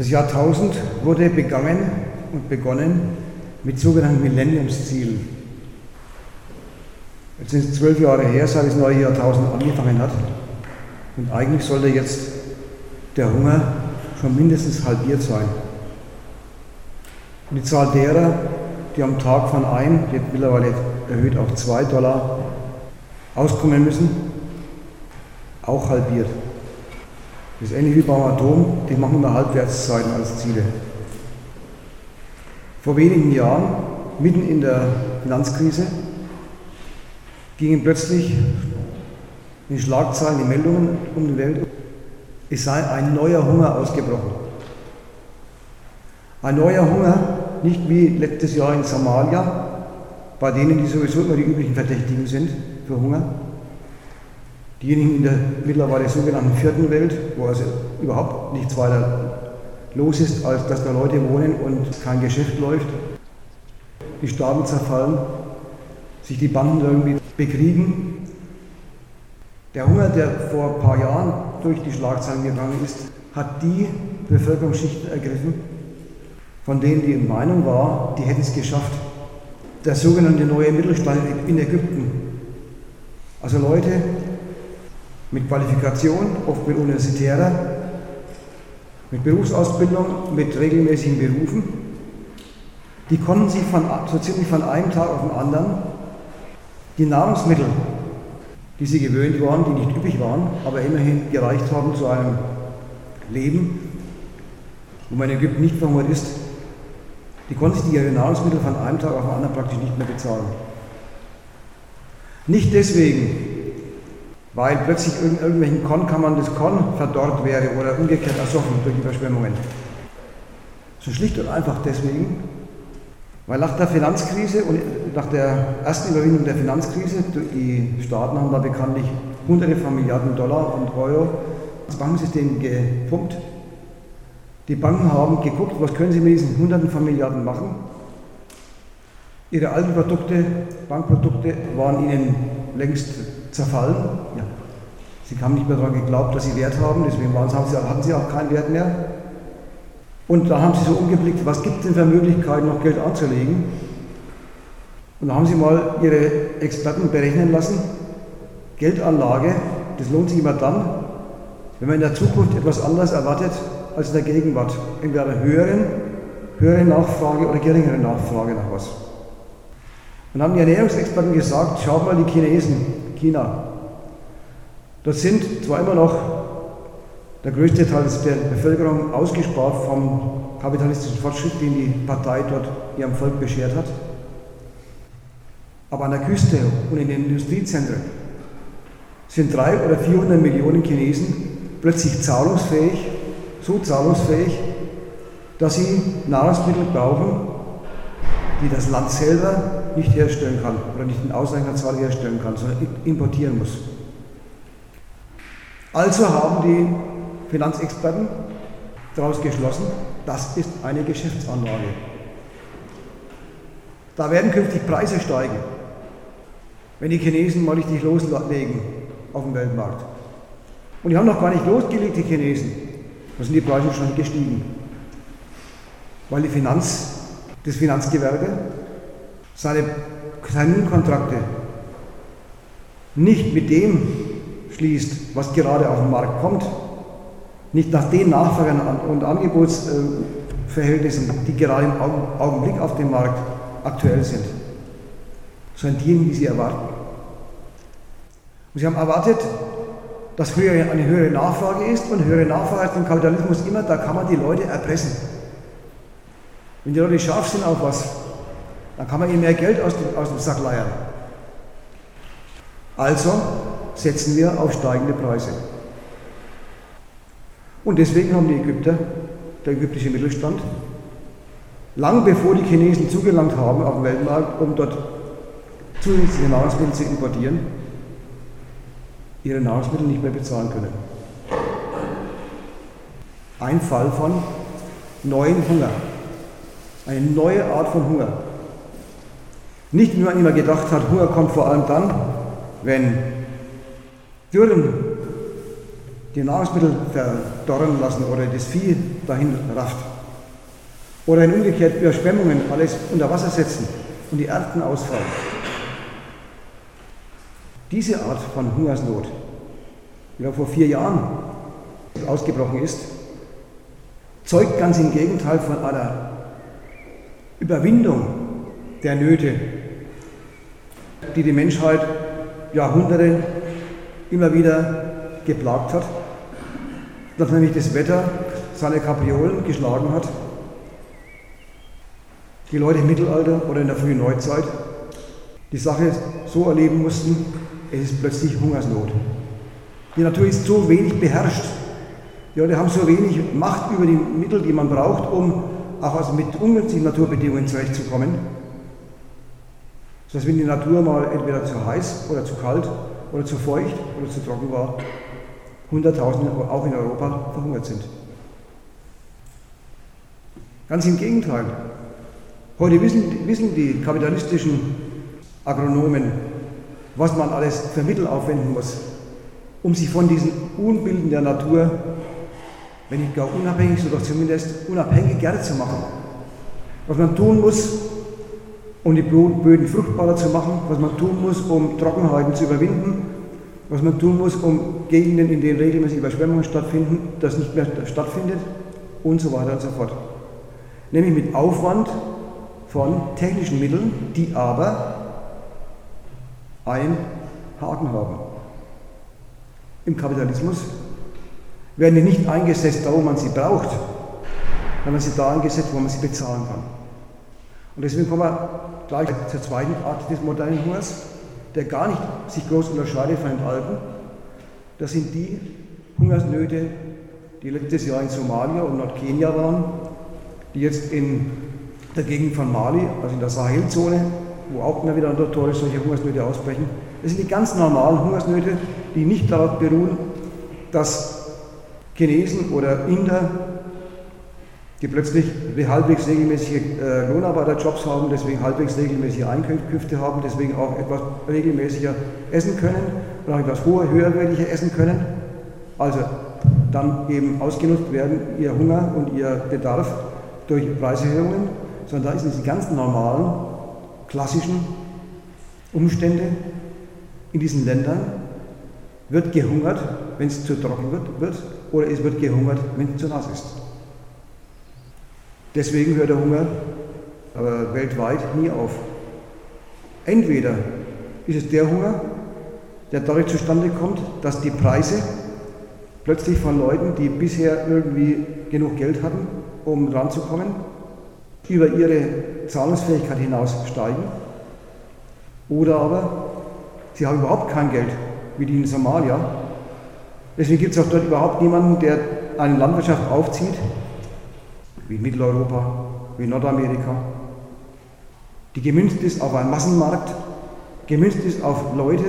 Das Jahrtausend wurde begangen und begonnen mit sogenannten Millenniumszielen. Jetzt sind es zwölf Jahre her, seit das neue Jahrtausend angefangen hat. Und eigentlich sollte jetzt der Hunger schon mindestens halbiert sein. Und die Zahl derer, die am Tag von ein, jetzt mittlerweile erhöht auf zwei Dollar, auskommen müssen, auch halbiert. Das ist ähnlich wie beim Atom, die machen nur Halbwertszeiten als Ziele. Vor wenigen Jahren, mitten in der Finanzkrise, gingen plötzlich in Schlagzeilen die Meldungen um die Welt, es sei ein neuer Hunger ausgebrochen. Ein neuer Hunger, nicht wie letztes Jahr in Somalia, bei denen, die sowieso immer die üblichen Verdächtigen sind für Hunger. Diejenigen in der mittlerweile sogenannten vierten Welt, wo also überhaupt nichts weiter los ist, als dass da Leute wohnen und kein Geschäft läuft, die Staaten zerfallen, sich die Banden irgendwie bekriegen. Der Hunger, der vor ein paar Jahren durch die Schlagzeilen gegangen ist, hat die Bevölkerungsschichten ergriffen, von denen die Meinung war, die hätten es geschafft. Der sogenannte neue Mittelstand in Ägypten. Also Leute mit Qualifikation, oft mit universitärer, mit Berufsausbildung, mit regelmäßigen Berufen, die konnten sich von, so ziemlich von einem Tag auf den anderen die Nahrungsmittel, die sie gewöhnt waren, die nicht üppig waren, aber immerhin gereicht haben zu einem Leben, wo man in Ägypten nicht verhungert ist, die konnten sich ihre Nahrungsmittel von einem Tag auf den anderen praktisch nicht mehr bezahlen. Nicht deswegen, weil plötzlich in irgendwelchen Kornkammern das Korn verdorrt wäre oder umgekehrt ersoffen durch Überschwemmungen. So schlicht und einfach deswegen, weil nach der Finanzkrise und nach der ersten Überwindung der Finanzkrise, die Staaten haben da bekanntlich hunderte von Milliarden Dollar und Euro ins Bankensystem gepumpt. Die Banken haben geguckt, was können sie mit diesen hunderten von Milliarden machen. Ihre alten Produkte, Bankprodukte waren ihnen längst zerfallen. Ja. Sie haben nicht mehr daran geglaubt, dass sie Wert haben, deswegen waren, haben sie, hatten sie auch keinen Wert mehr. Und da haben sie so umgeblickt, was gibt es denn für Möglichkeiten, noch Geld anzulegen? Und da haben sie mal ihre Experten berechnen lassen, Geldanlage, das lohnt sich immer dann, wenn man in der Zukunft etwas anderes erwartet als in der Gegenwart. Entweder eine höhere, höhere Nachfrage oder geringere Nachfrage nach was. Und haben die Ernährungsexperten gesagt, schaut mal die Chinesen, China. Das sind zwar immer noch der größte Teil der Bevölkerung ausgespart vom kapitalistischen Fortschritt, den die Partei dort ihrem Volk beschert hat, aber an der Küste und in den Industriezentren sind drei oder 400 Millionen Chinesen plötzlich zahlungsfähig, so zahlungsfähig, dass sie Nahrungsmittel brauchen, die das Land selber nicht herstellen kann oder nicht in ausreichender Zahl herstellen kann, sondern importieren muss. Also haben die Finanzexperten daraus geschlossen, das ist eine Geschäftsanlage. Da werden künftig Preise steigen, wenn die Chinesen mal richtig loslegen auf dem Weltmarkt. Und die haben noch gar nicht losgelegt, die Chinesen. Da sind die Preise schon gestiegen. Weil die Finanz, das Finanzgewerbe seine Terminkontrakte nicht mit dem schließt, was gerade auf den Markt kommt, nicht nach den Nachfragen und Angebotsverhältnissen, die gerade im Augenblick auf dem Markt aktuell sind, sondern diejenigen, die sie erwarten. Und sie haben erwartet, dass eine höhere Nachfrage ist und höhere Nachfrage ist im Kapitalismus immer, da kann man die Leute erpressen. Wenn die Leute scharf sind auf was, dann kann man ihnen mehr Geld aus dem, aus dem Sack leiern. Also setzen wir auf steigende Preise. Und deswegen haben die Ägypter, der ägyptische Mittelstand, lang bevor die Chinesen zugelangt haben auf dem Weltmarkt, um dort zusätzliche Nahrungsmittel zu importieren, ihre Nahrungsmittel nicht mehr bezahlen können. Ein Fall von neuen Hunger. Eine neue Art von Hunger. Nicht, wie man immer gedacht hat, Hunger kommt vor allem dann, wenn Dürren die Nahrungsmittel verdorren lassen oder das Vieh dahin rafft. Oder in umgekehrt Überschwemmungen alles unter Wasser setzen und die Ernten ausfallen. Diese Art von Hungersnot, die vor vier Jahren ausgebrochen ist, zeugt ganz im Gegenteil von einer Überwindung der Nöte, die die Menschheit Jahrhunderte immer wieder geplagt hat, dass nämlich das Wetter seine Kapriolen geschlagen hat. Die Leute im Mittelalter oder in der frühen Neuzeit die Sache so erleben mussten, es ist plötzlich Hungersnot. Die Natur ist so wenig beherrscht. Die Leute haben so wenig Macht über die Mittel, die man braucht, um auch also mit ungünstigen Naturbedingungen zurechtzukommen. Dass wenn die Natur mal entweder zu heiß oder zu kalt oder zu feucht oder zu trocken war, Hunderttausende auch in Europa verhungert sind. Ganz im Gegenteil. Heute wissen, wissen die kapitalistischen Agronomen, was man alles für Mittel aufwenden muss, um sich von diesen Unbilden der Natur, wenn nicht gar unabhängig, so doch zumindest unabhängiger zu machen. Was man tun muss, um die Böden fruchtbarer zu machen, was man tun muss, um Trockenheiten zu überwinden, was man tun muss, um Gegenden, in denen regelmäßig Überschwemmungen stattfinden, das nicht mehr stattfindet und so weiter und so fort. Nämlich mit Aufwand von technischen Mitteln, die aber einen Haken haben. Im Kapitalismus werden die nicht eingesetzt, da wo man sie braucht, sondern sie da eingesetzt, wo man sie bezahlen kann. Und deswegen kommen wir gleich zur zweiten Art des modernen Hungers, der gar nicht sich groß unterscheidet von den alten. Das sind die Hungersnöte, die letztes Jahr in Somalia und Nordkenia waren, die jetzt in der Gegend von Mali, also in der Sahelzone, wo auch immer wieder notorisch solche Hungersnöte ausbrechen. Das sind die ganz normalen Hungersnöte, die nicht darauf beruhen, dass Chinesen oder Inder, die plötzlich halbwegs regelmäßige äh, Lohnarbeiterjobs haben, deswegen halbwegs regelmäßige Einkünfte haben, deswegen auch etwas regelmäßiger essen können und auch etwas hoher, höherwertiger essen können. Also dann eben ausgenutzt werden ihr Hunger und ihr Bedarf durch Preiserhöhungen, sondern da sind die ganz normalen klassischen Umstände in diesen Ländern wird gehungert, wenn es zu trocken wird, wird, oder es wird gehungert, wenn es zu nass ist. Deswegen hört der Hunger aber weltweit nie auf. Entweder ist es der Hunger, der dadurch zustande kommt, dass die Preise plötzlich von Leuten, die bisher irgendwie genug Geld hatten, um ranzukommen, über ihre Zahlungsfähigkeit hinaus steigen. Oder aber sie haben überhaupt kein Geld, wie die in Somalia. Deswegen gibt es auch dort überhaupt niemanden, der eine Landwirtschaft aufzieht, wie Mitteleuropa, wie Nordamerika, die gemünzt ist auf einen Massenmarkt, gemünzt ist auf Leute,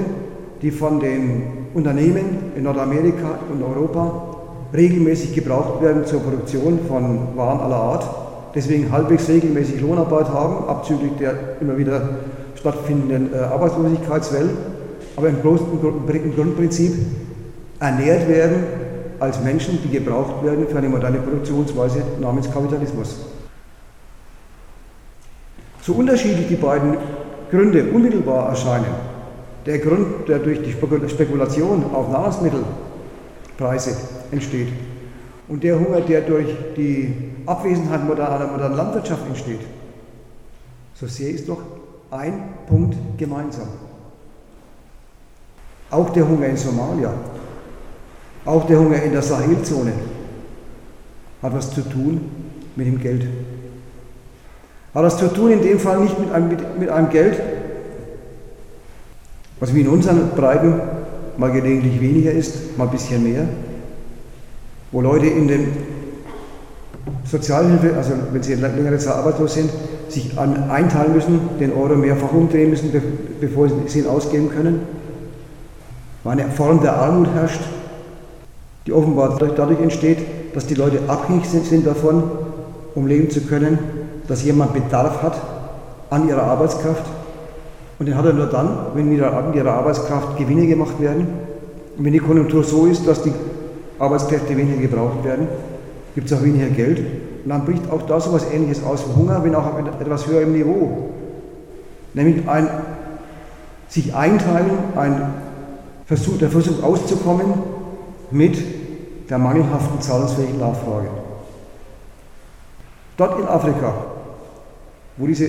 die von den Unternehmen in Nordamerika und Europa regelmäßig gebraucht werden zur Produktion von Waren aller Art deswegen halbwegs regelmäßig Lohnarbeit haben, abzüglich der immer wieder stattfindenden äh, Arbeitslosigkeitswelle, aber im, im Grundprinzip ernährt werden als Menschen, die gebraucht werden für eine moderne Produktionsweise namens Kapitalismus. So unterschiedlich die beiden Gründe unmittelbar erscheinen, der Grund, der durch die Spekulation auf Nahrungsmittelpreise entsteht, und der Hunger, der durch die Abwesenheit moderner, moderner Landwirtschaft entsteht, so sehr ist doch ein Punkt gemeinsam. Auch der Hunger in Somalia, auch der Hunger in der Sahelzone hat was zu tun mit dem Geld. Hat was zu tun in dem Fall nicht mit einem, mit, mit einem Geld, was wie in unseren Breiten mal gelegentlich weniger ist, mal ein bisschen mehr, wo Leute in den Sozialhilfe, also wenn sie längere Zeit arbeitslos sind, sich einteilen müssen, den Euro mehrfach umdrehen müssen, bevor sie ihn ausgeben können. Weil eine Form der Armut herrscht, die offenbar dadurch entsteht, dass die Leute abhängig sind davon, um leben zu können, dass jemand Bedarf hat an ihrer Arbeitskraft. Und den hat er nur dann, wenn mit ihrer Arbeitskraft Gewinne gemacht werden. Und wenn die Konjunktur so ist, dass die Arbeitskräfte weniger gebraucht werden, gibt es auch weniger Geld. Und dann bricht auch da so etwas Ähnliches aus wie Hunger, wenn auch auf etwas höherem Niveau. Nämlich ein sich einteilen, ein Versuch, der Versuch auszukommen mit der mangelhaften zahlungsfähigen Nachfrage. Dort in Afrika, wo diese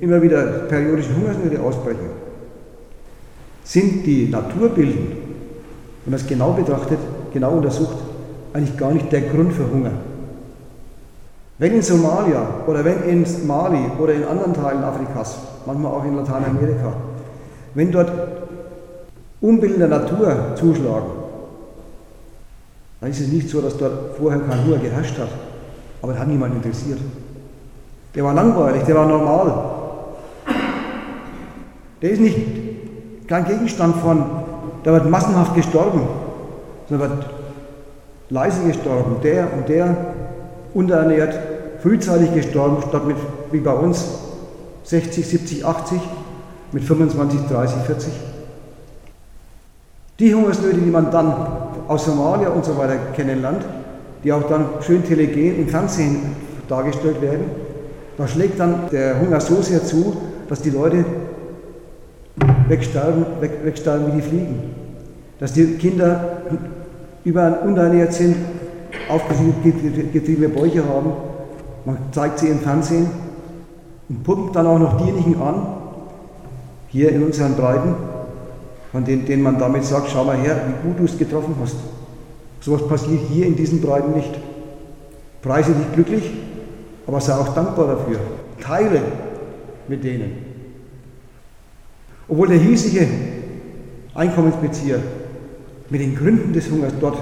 immer wieder periodischen Hungersnöte ausbrechen, sind die Naturbilden, wenn man es genau betrachtet, genau untersucht, eigentlich gar nicht der Grund für Hunger. Wenn in Somalia oder wenn in Mali oder in anderen Teilen Afrikas, manchmal auch in Lateinamerika, wenn dort Unbilden der Natur zuschlagen, dann ist es nicht so, dass dort vorher kein Hunger geherrscht hat, aber das hat niemand interessiert. Der war langweilig, der war normal. Der ist nicht kein Gegenstand von, da wird massenhaft gestorben, sondern wird leise gestorben. Der und der unterernährt, frühzeitig gestorben, statt mit, wie bei uns, 60, 70, 80, mit 25, 30, 40. Die Hungersnöte, die man dann aus Somalia und so weiter kennenlernt, die auch dann schön telegen im Fernsehen dargestellt werden, da schlägt dann der Hunger so sehr zu, dass die Leute wegsterben, weg, wegsterben wie die Fliegen. Dass die Kinder über unterernährt sind, aufgetriebene Bäuche haben. Man zeigt sie im Fernsehen und pumpt dann auch noch diejenigen an, hier in unseren Breiten, von denen, denen man damit sagt, schau mal her, wie gut du es getroffen hast. Sowas passiert hier in diesen Breiten nicht. Preise dich glücklich, aber sei auch dankbar dafür. Teile mit denen. Obwohl der hiesige Einkommensbezieher mit den Gründen des Hungers dort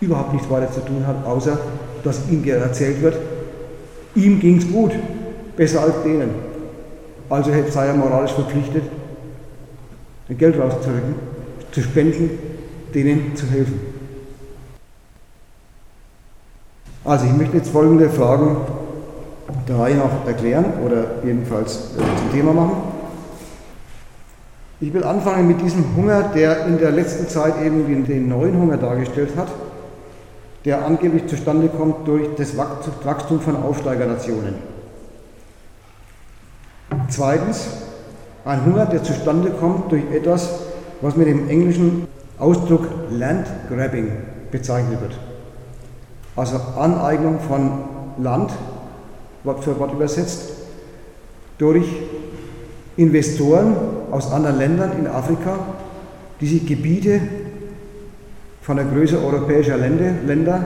überhaupt nichts weiter zu tun hat, außer dass ihm erzählt wird, ihm ging es gut, besser als denen. Also sei er moralisch verpflichtet, Geld rauszurücken, zu spenden, denen zu helfen. Also ich möchte jetzt folgende Fragen der Reihe nach erklären oder jedenfalls äh, zum Thema machen. Ich will anfangen mit diesem Hunger, der in der letzten Zeit eben den neuen Hunger dargestellt hat, der angeblich zustande kommt durch das Wachstum von Aufsteigernationen. Zweitens, ein Hunger, der zustande kommt durch etwas, was mit dem englischen Ausdruck Land Grabbing bezeichnet wird. Also Aneignung von Land, Wort für Wort übersetzt, durch Investoren aus anderen Ländern in Afrika, die sich Gebiete von der Größe europäischer Länder, Länder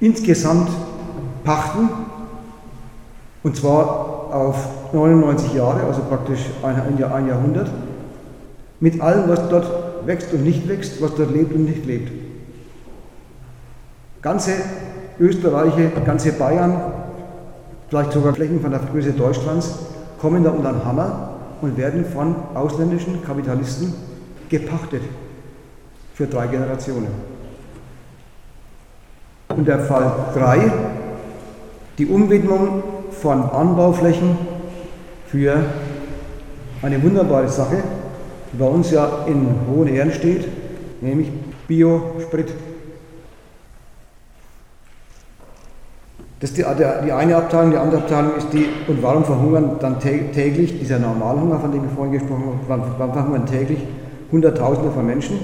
insgesamt pachten, und zwar auf 99 Jahre, also praktisch ein, ein Jahrhundert, mit allem, was dort wächst und nicht wächst, was dort lebt und nicht lebt. Ganze Österreiche, ganze Bayern, vielleicht sogar Flächen von der Größe Deutschlands, kommen da unter den Hammer und werden von ausländischen Kapitalisten gepachtet für drei Generationen. Und der Fall 3, die Umwidmung von Anbauflächen für eine wunderbare Sache, die bei uns ja in hohen Ehren steht, nämlich Biosprit. Das ist die, die, eine Abteilung, die andere Abteilung ist die, und warum verhungern dann täglich, dieser Normalhunger, von dem wir vorhin gesprochen haben, warum verhungern täglich Hunderttausende von Menschen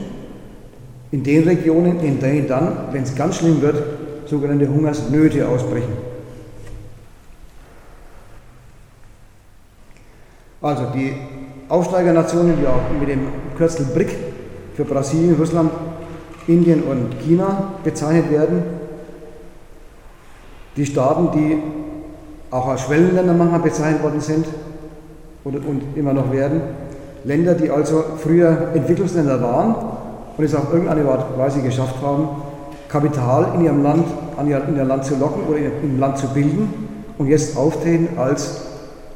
in den Regionen, in denen dann, wenn es ganz schlimm wird, sogenannte Hungersnöte ausbrechen. Also die Aufsteigernationen, die auch mit dem Kürzel BRIC für Brasilien, Russland, Indien und China bezeichnet werden, die Staaten, die auch als Schwellenländer manchmal bezeichnet worden sind und, immer noch werden. Länder, die also früher Entwicklungsländer waren und es auf irgendeine Weise geschafft haben, Kapital in ihrem Land, in ihr Land zu locken oder im Land zu bilden und jetzt auftreten als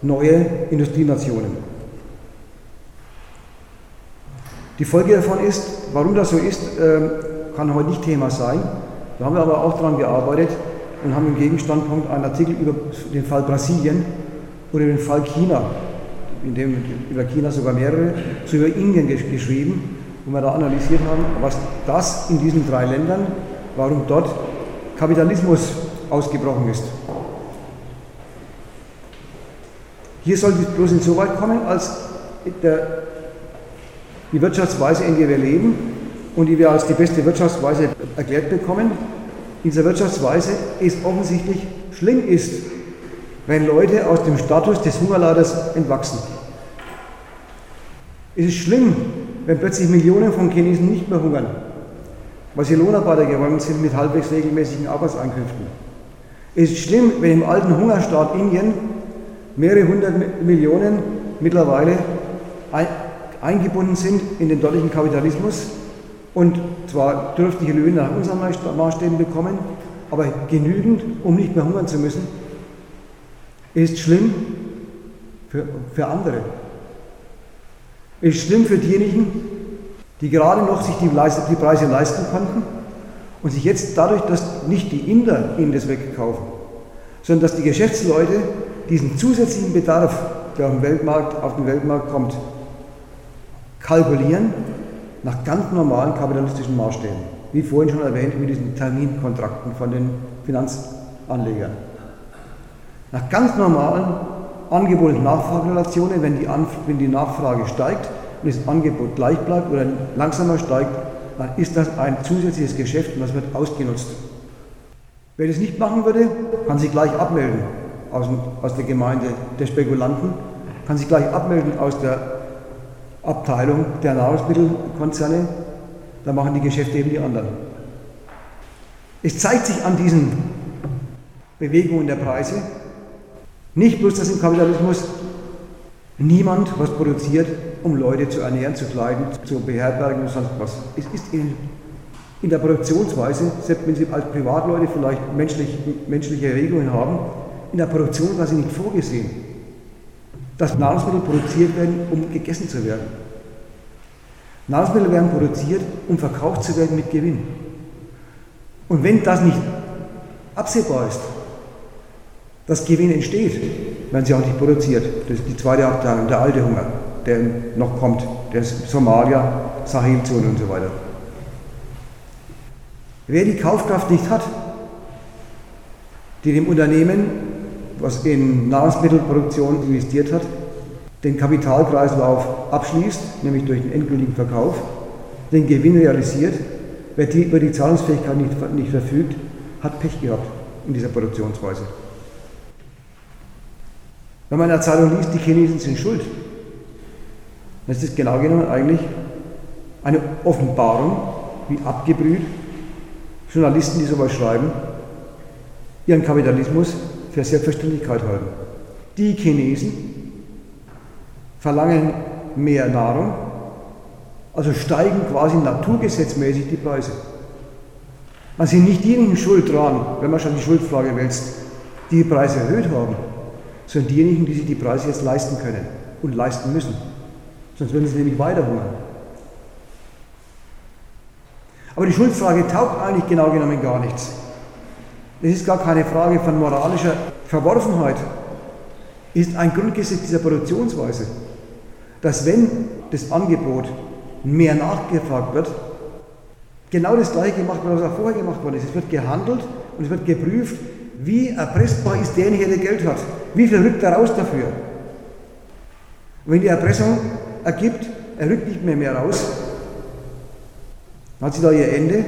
neue Industrienationen. Die Folge davon ist, warum das so ist, ähm, kann heute nicht Thema sein. Da haben wir aber auch daran gearbeitet, und haben im Gegenstandpunkt einen Artikel über den Fall Brasilien oder den Fall China, in dem über China sogar mehrere, zu über Indien geschrieben, wo wir da analysiert haben, was das in diesen drei Ländern, warum dort Kapitalismus ausgebrochen ist. Hier soll es bloß insoweit kommen, als der, die Wirtschaftsweise, in der wir leben und die wir als die beste Wirtschaftsweise erklärt bekommen, in dieser Wirtschaftsweise es offensichtlich schlimm ist, wenn Leute aus dem Status des Hungerleiders entwachsen. Es ist schlimm, wenn plötzlich Millionen von Chinesen nicht mehr hungern, weil sie Lohnarbeiter geworden sind mit halbwegs regelmäßigen Arbeitseinkünften. Es ist schlimm, wenn im alten Hungerstaat Indien mehrere hundert Millionen mittlerweile eingebunden sind in den dortigen Kapitalismus und zwar dürftige Löhne nach unseren Maßstäben bekommen, aber genügend, um nicht mehr hungern zu müssen, ist schlimm für, für andere. Ist schlimm für diejenigen, die gerade noch sich die, die Preise leisten konnten und sich jetzt dadurch, dass nicht die Inder ihnen das wegkaufen, sondern dass die Geschäftsleute diesen zusätzlichen Bedarf, der auf den Weltmarkt, auf den Weltmarkt kommt, kalkulieren nach ganz normalen kapitalistischen Maßstäben. Wie vorhin schon erwähnt, mit diesen Terminkontrakten von den Finanzanlegern. Nach ganz normalen Angebot- und Nachfragerelationen, wenn die, wenn die Nachfrage steigt und das Angebot gleich bleibt oder langsamer steigt, dann ist das ein zusätzliches Geschäft und das wird ausgenutzt. Wer das nicht machen würde, kann sich gleich abmelden aus, aus der Gemeinde der Spekulanten, kann sich gleich abmelden aus der Abteilung der Nahrungsmittelkonzerne, da machen die Geschäfte eben die anderen. Es zeigt sich an diesen Bewegungen der Preise, nicht bloß, dass im Kapitalismus niemand was produziert, um Leute zu ernähren, zu kleiden, zu beherbergen und sonst was. Es ist in, in der Produktionsweise, selbst wenn Sie als Privatleute vielleicht menschlich, menschliche Regelungen haben, in der Produktion quasi nicht vorgesehen, dass Nahrungsmittel produziert werden, um gegessen zu werden. Nahrungsmittel werden produziert, um verkauft zu werden mit Gewinn. Und wenn das nicht absehbar ist, dass Gewinn entsteht, werden sie auch nicht produziert. Das ist die zweite Abteilung, der alte Hunger, der noch kommt, der Somalia, Sahelzone und so weiter. Wer die Kaufkraft nicht hat, die dem Unternehmen was in Nahrungsmittelproduktion investiert hat, den Kapitalkreislauf abschließt, nämlich durch den endgültigen Verkauf, den Gewinn realisiert, wer die, über die Zahlungsfähigkeit nicht, nicht verfügt, hat Pech gehabt in dieser Produktionsweise. Wenn man in der Zeitung liest, die Chinesen sind schuld, dann ist das genau genommen eigentlich eine Offenbarung, wie abgebrüht Journalisten, die sowas schreiben, ihren Kapitalismus für Selbstverständlichkeit halten. Die Chinesen verlangen mehr Nahrung, also steigen quasi naturgesetzmäßig die Preise. Man sind nicht diejenigen schuld dran, wenn man schon die Schuldfrage wälzt, die die Preise erhöht haben, sondern diejenigen, die sich die Preise jetzt leisten können und leisten müssen. Sonst würden sie nämlich weiter hungern. Aber die Schuldfrage taugt eigentlich genau genommen gar nichts. Es ist gar keine Frage von moralischer Verworfenheit. Ist ein Grundgesetz dieser Produktionsweise, dass wenn das Angebot mehr nachgefragt wird, genau das gleiche gemacht wird, was auch vorher gemacht worden ist. Es wird gehandelt und es wird geprüft, wie erpressbar ist derjenige, der Geld hat. Wie viel rückt er raus dafür? Und wenn die Erpressung ergibt, er rückt nicht mehr mehr raus, hat sie da ihr Ende.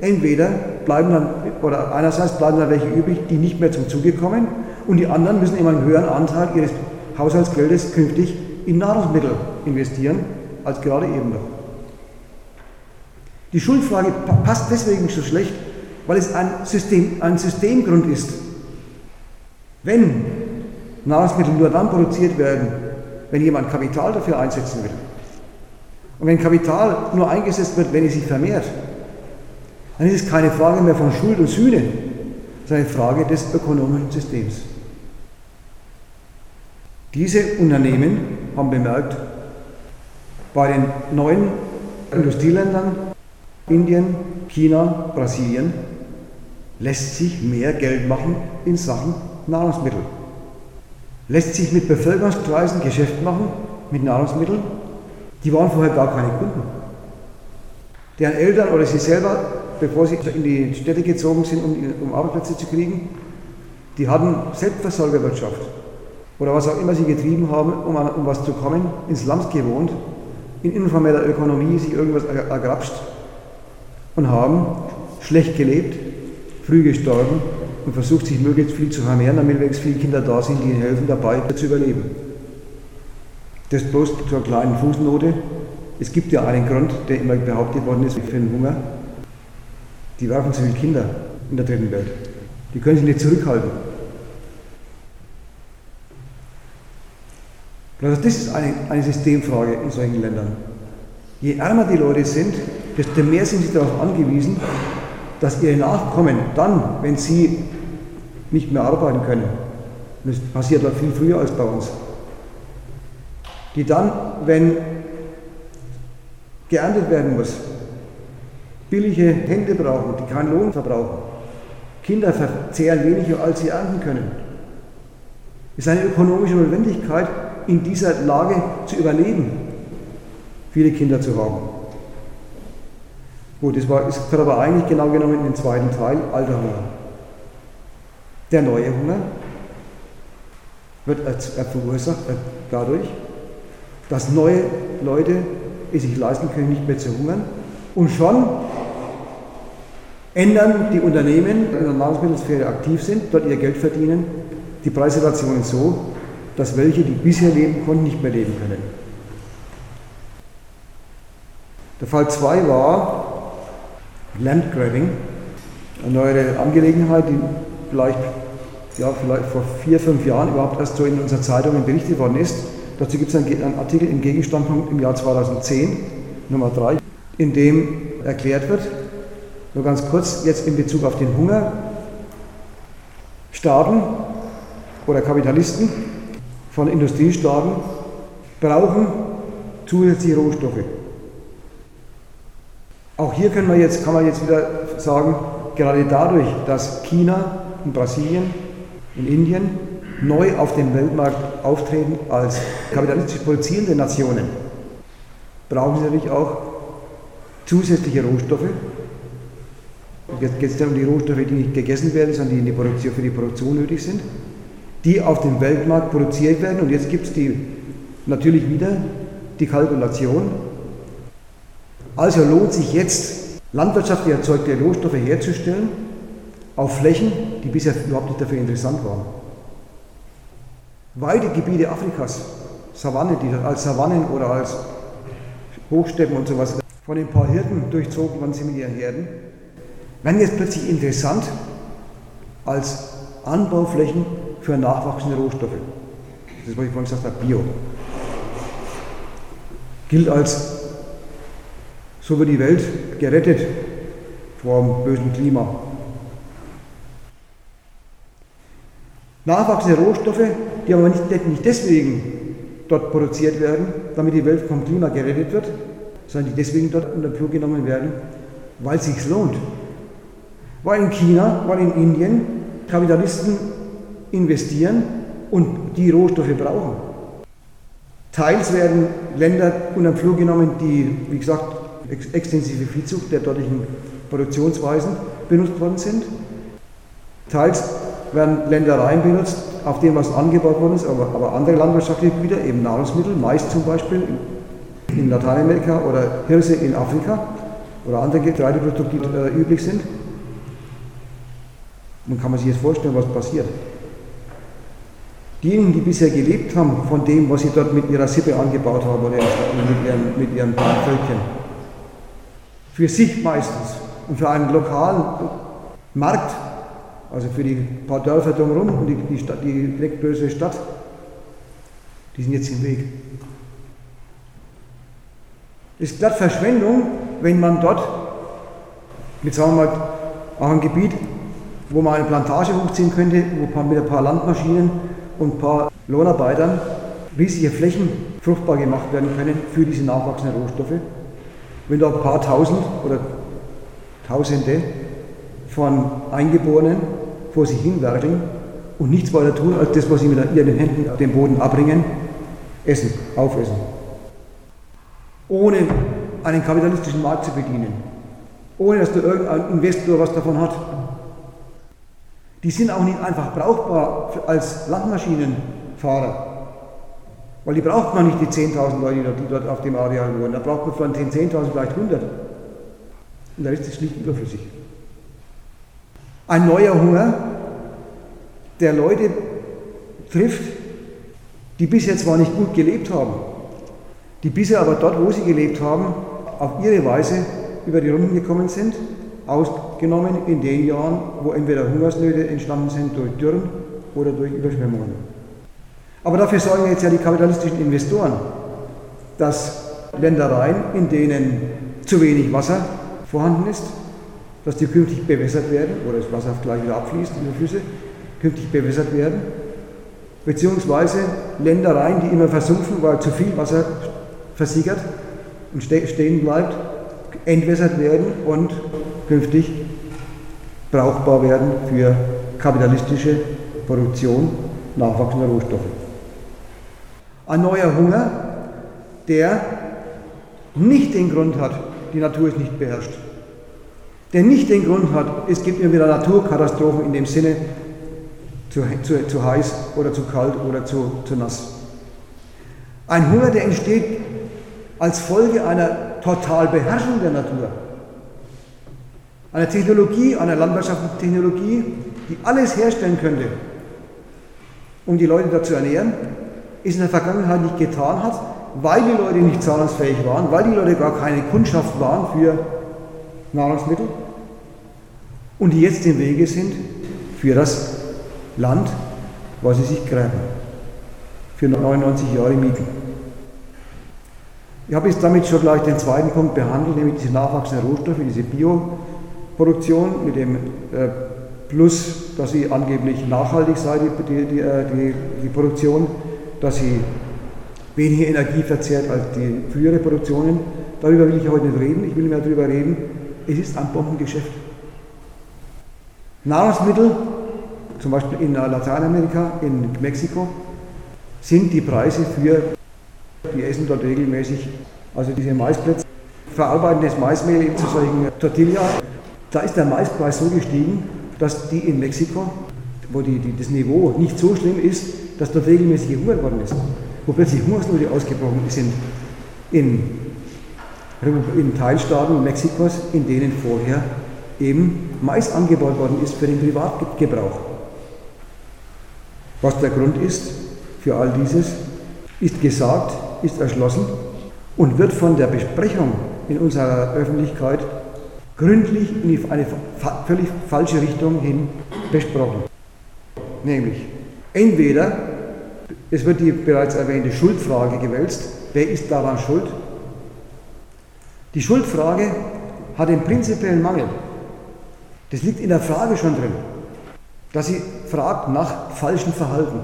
Entweder bleiben dann, oder einerseits bleiben dann welche übrig, die nicht mehr zum Zuge kommen und die anderen müssen immer einen höheren Anteil ihres Haushaltsgeldes künftig in Nahrungsmittel investieren, als gerade eben noch. Die Schuldfrage passt deswegen so schlecht, weil es ein, System, ein Systemgrund ist. Wenn Nahrungsmittel nur dann produziert werden, wenn jemand Kapital dafür einsetzen will. Und wenn Kapital nur eingesetzt wird, wenn es sich vermehrt, dann ist es keine Frage mehr von Schuld und Sühne, sondern eine Frage des ökonomischen Systems. Diese Unternehmen haben bemerkt, bei den neuen Industrieländern, Indien, China, Brasilien, lässt sich mehr Geld machen in Sachen Nahrungsmittel. Lässt sich mit Bevölkerungskreisen Geschäft machen mit Nahrungsmitteln, die waren vorher gar keine Kunden. deren Eltern oder sie selber, bevor sie in die Städte gezogen sind, um, um Arbeitsplätze zu kriegen, die hatten Selbstversorgerwirtschaft oder was auch immer sie getrieben haben, um, um was zu kommen, ins Land gewohnt, in informeller Ökonomie sich irgendwas ergrapscht und haben schlecht gelebt, früh gestorben und versucht sich möglichst viel zu vermehren, damit möglichst viele Kinder da sind, die ihnen helfen dabei zu überleben. Das bloß zur kleinen Fußnote. Es gibt ja einen Grund, der immer behauptet worden ist für den Hunger. Die werfen zu viele Kinder in der dritten Welt. Die können sich nicht zurückhalten. Also das ist eine, eine Systemfrage in solchen Ländern. Je ärmer die Leute sind, desto mehr sind sie darauf angewiesen, dass ihre Nachkommen dann, wenn sie nicht mehr arbeiten können, das passiert dort viel früher als bei uns, die dann, wenn geerntet werden muss, billige Hände brauchen, die keinen Lohn verbrauchen. Kinder verzehren weniger, als sie ernten können. Es ist eine ökonomische Notwendigkeit, in dieser Lage zu überleben, viele Kinder zu haben. Gut, das, war, gehört aber eigentlich genau genommen in den zweiten Teil, alter Hunger. Der neue Hunger wird verursacht dadurch, dass neue Leute es sich leisten können, nicht mehr zu hungern. Und schon ändern die Unternehmen, die in der Nahrungsmittelsphäre aktiv sind, dort ihr Geld verdienen, die Preissituation so, dass welche, die bisher leben konnten, nicht mehr leben können. Der Fall 2 war Landgrabbing, eine neue Angelegenheit, die vielleicht, ja, vielleicht vor vier, fünf Jahren überhaupt erst so in unserer Zeitung berichtet worden ist. Dazu gibt es einen Artikel im Gegenstandpunkt im Jahr 2010, Nummer 3, in dem erklärt wird, nur ganz kurz, jetzt in Bezug auf den Hunger, Staaten oder Kapitalisten von Industriestaaten brauchen zusätzliche Rohstoffe. Auch hier kann man, jetzt, kann man jetzt wieder sagen, gerade dadurch, dass China und Brasilien und Indien neu auf dem Weltmarkt auftreten als kapitalistisch produzierende Nationen, brauchen sie natürlich auch zusätzliche Rohstoffe. Jetzt geht es dann um die Rohstoffe, die nicht gegessen werden, sondern die, die für die Produktion nötig sind die auf dem Weltmarkt produziert werden. Und jetzt gibt es natürlich wieder die Kalkulation. Also lohnt sich jetzt, landwirtschaftlich erzeugte Rohstoffe herzustellen auf Flächen, die bisher überhaupt nicht dafür interessant waren. Weite Gebiete Afrikas, Savanne, die als Savannen oder als Hochsteppen und sowas von ein paar Hirten durchzogen worden sind mit ihren Herden, werden jetzt plötzlich interessant als Anbauflächen für nachwachsende Rohstoffe. Das ist, was ich vorhin gesagt habe, Bio. Gilt als, so wird die Welt gerettet vor dem bösen Klima. Nachwachsende Rohstoffe, die aber nicht, nicht deswegen dort produziert werden, damit die Welt vom Klima gerettet wird, sondern die deswegen dort unter Flur genommen werden, weil es sich lohnt. Weil in China, weil in Indien Kapitalisten investieren und die Rohstoffe brauchen. Teils werden Länder unter den Flur genommen, die, wie gesagt, ex extensive Viehzucht der dortigen Produktionsweisen benutzt worden sind. Teils werden Ländereien benutzt, auf denen was angebaut worden ist, aber, aber andere landwirtschaftliche Güter, eben Nahrungsmittel, Mais zum Beispiel in, in Lateinamerika oder Hirse in Afrika oder andere Getreideprodukte, die äh, üblich sind. Nun kann man sich jetzt vorstellen, was passiert. Diejenigen, die bisher gelebt haben von dem, was sie dort mit ihrer Sippe angebaut haben oder mit ihren, mit ihren Völkchen, für sich meistens und für einen lokalen Markt, also für die paar Dörfer drumherum und die, die, Stadt, die direkt Stadt, die sind jetzt im Weg. Ist glatt Verschwendung, wenn man dort mit, sagen wir mal, auch ein Gebiet, wo man eine Plantage hochziehen könnte, wo mit ein paar Landmaschinen und ein paar Lohnarbeitern riesige Flächen fruchtbar gemacht werden können für diese nachwachsenden Rohstoffe. Wenn da ein paar tausend oder Tausende von Eingeborenen vor sich hinwerkeln und nichts weiter tun, als das, was sie mit ihren Händen auf dem Boden abbringen, essen, aufessen. Ohne einen kapitalistischen Markt zu bedienen, ohne dass du irgendein Investor was davon hat. Die sind auch nicht einfach brauchbar als Landmaschinenfahrer. Weil die braucht man nicht, die 10.000 Leute, die dort auf dem Areal wohnen. Da braucht man von den 10.000 vielleicht 100. Und da ist es schlicht überflüssig. Ein neuer Hunger, der Leute trifft, die bisher zwar nicht gut gelebt haben, die bisher aber dort, wo sie gelebt haben, auf ihre Weise über die Runden gekommen sind, ausgenommen in den Jahren, wo entweder Hungersnöte entstanden sind durch Dürren oder durch Überschwemmungen. Aber dafür sorgen jetzt ja die kapitalistischen Investoren, dass Ländereien, in denen zu wenig Wasser vorhanden ist, dass die künftig bewässert werden oder das Wasser gleich wieder abfließt in die Flüsse, künftig bewässert werden, beziehungsweise Ländereien, die immer versumpfen, weil zu viel Wasser versickert und stehen bleibt, entwässert werden und künftig brauchbar werden für kapitalistische Produktion nachwachsender Rohstoffe. Ein neuer Hunger, der nicht den Grund hat, die Natur ist nicht beherrscht. Der nicht den Grund hat, es gibt immer wieder Naturkatastrophen in dem Sinne, zu, zu, zu heiß oder zu kalt oder zu, zu nass. Ein Hunger, der entsteht als Folge einer Totalbeherrschung der Natur. Einer Technologie, einer landwirtschaftlichen Technologie, die alles herstellen könnte, um die Leute dazu ernähren, es in der Vergangenheit nicht getan hat, weil die Leute nicht zahlungsfähig waren, weil die Leute gar keine Kundschaft waren für Nahrungsmittel und die jetzt im Wege sind für das Land, was sie sich gräben, für 99 Jahre mieten. Ich habe jetzt damit schon gleich den zweiten Punkt behandelt, nämlich diese nachwachsenden Rohstoffe, diese Bioproduktion mit dem äh, Plus, dass sie angeblich nachhaltig sei, die, die, äh, die, die Produktion dass sie weniger Energie verzehrt als die frühere Produktionen. Darüber will ich heute nicht reden, ich will mehr darüber reden, es ist ein Bombengeschäft. Nahrungsmittel, zum Beispiel in Lateinamerika, in Mexiko, sind die Preise für, die essen dort regelmäßig, also diese Maisplätze, verarbeiten das Maismehl zu solchen Tortilla. Da ist der Maispreis so gestiegen, dass die in Mexiko, wo die, die, das Niveau nicht so schlimm ist, dass dort regelmäßig gehungert worden ist, wo plötzlich Hungersnöte ausgebrochen sind in, in Teilstaaten Mexikos, in denen vorher eben Mais angebaut worden ist für den Privatgebrauch. Was der Grund ist für all dieses, ist gesagt, ist erschlossen und wird von der Besprechung in unserer Öffentlichkeit gründlich in eine völlig falsche Richtung hin besprochen. Nämlich, Entweder es wird die bereits erwähnte Schuldfrage gewälzt. Wer ist daran schuld? Die Schuldfrage hat den prinzipiellen Mangel. Das liegt in der Frage schon drin, dass sie fragt nach falschem Verhalten.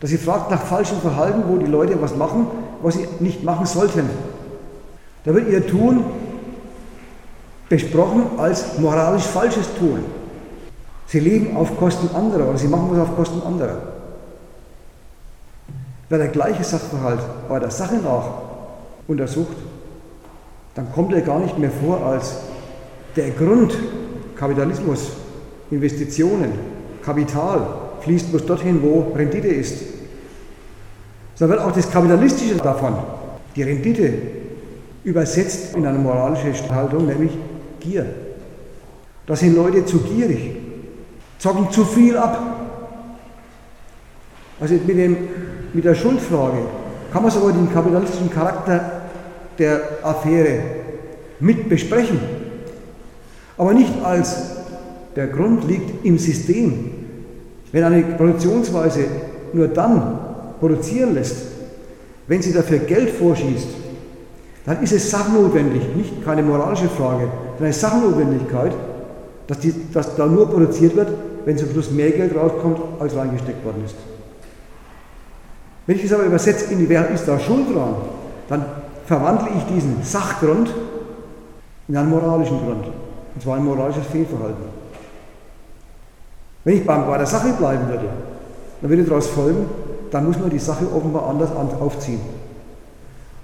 Dass sie fragt nach falschem Verhalten, wo die Leute was machen, was sie nicht machen sollten. Da wird ihr Tun besprochen als moralisch falsches Tun. Sie leben auf Kosten anderer oder sie machen was auf Kosten anderer. Wer der gleiche Sachverhalt bei der Sache nach untersucht, dann kommt er gar nicht mehr vor als der Grund Kapitalismus, Investitionen, Kapital fließt bloß dorthin, wo Rendite ist. Sondern wird auch das Kapitalistische davon, die Rendite, übersetzt in eine moralische Haltung, nämlich Gier. Da sind Leute zu gierig zocken zu viel ab. Also mit, dem, mit der Schuldfrage kann man sogar den kapitalistischen Charakter der Affäre mit besprechen. Aber nicht als der Grund liegt im System. Wenn eine Produktionsweise nur dann produzieren lässt, wenn sie dafür Geld vorschießt, dann ist es sachnotwendig, nicht keine moralische Frage, sondern eine Sachnotwendigkeit, dass, die, dass da nur produziert wird, wenn zum Schluss mehr Geld rauskommt, als reingesteckt worden ist. Wenn ich es aber übersetze in die Wer ist da schuld dran, dann verwandle ich diesen Sachgrund in einen moralischen Grund. Und zwar ein moralisches Fehlverhalten. Wenn ich bei der Sache bleiben würde, dann würde daraus folgen, dann muss man die Sache offenbar anders aufziehen.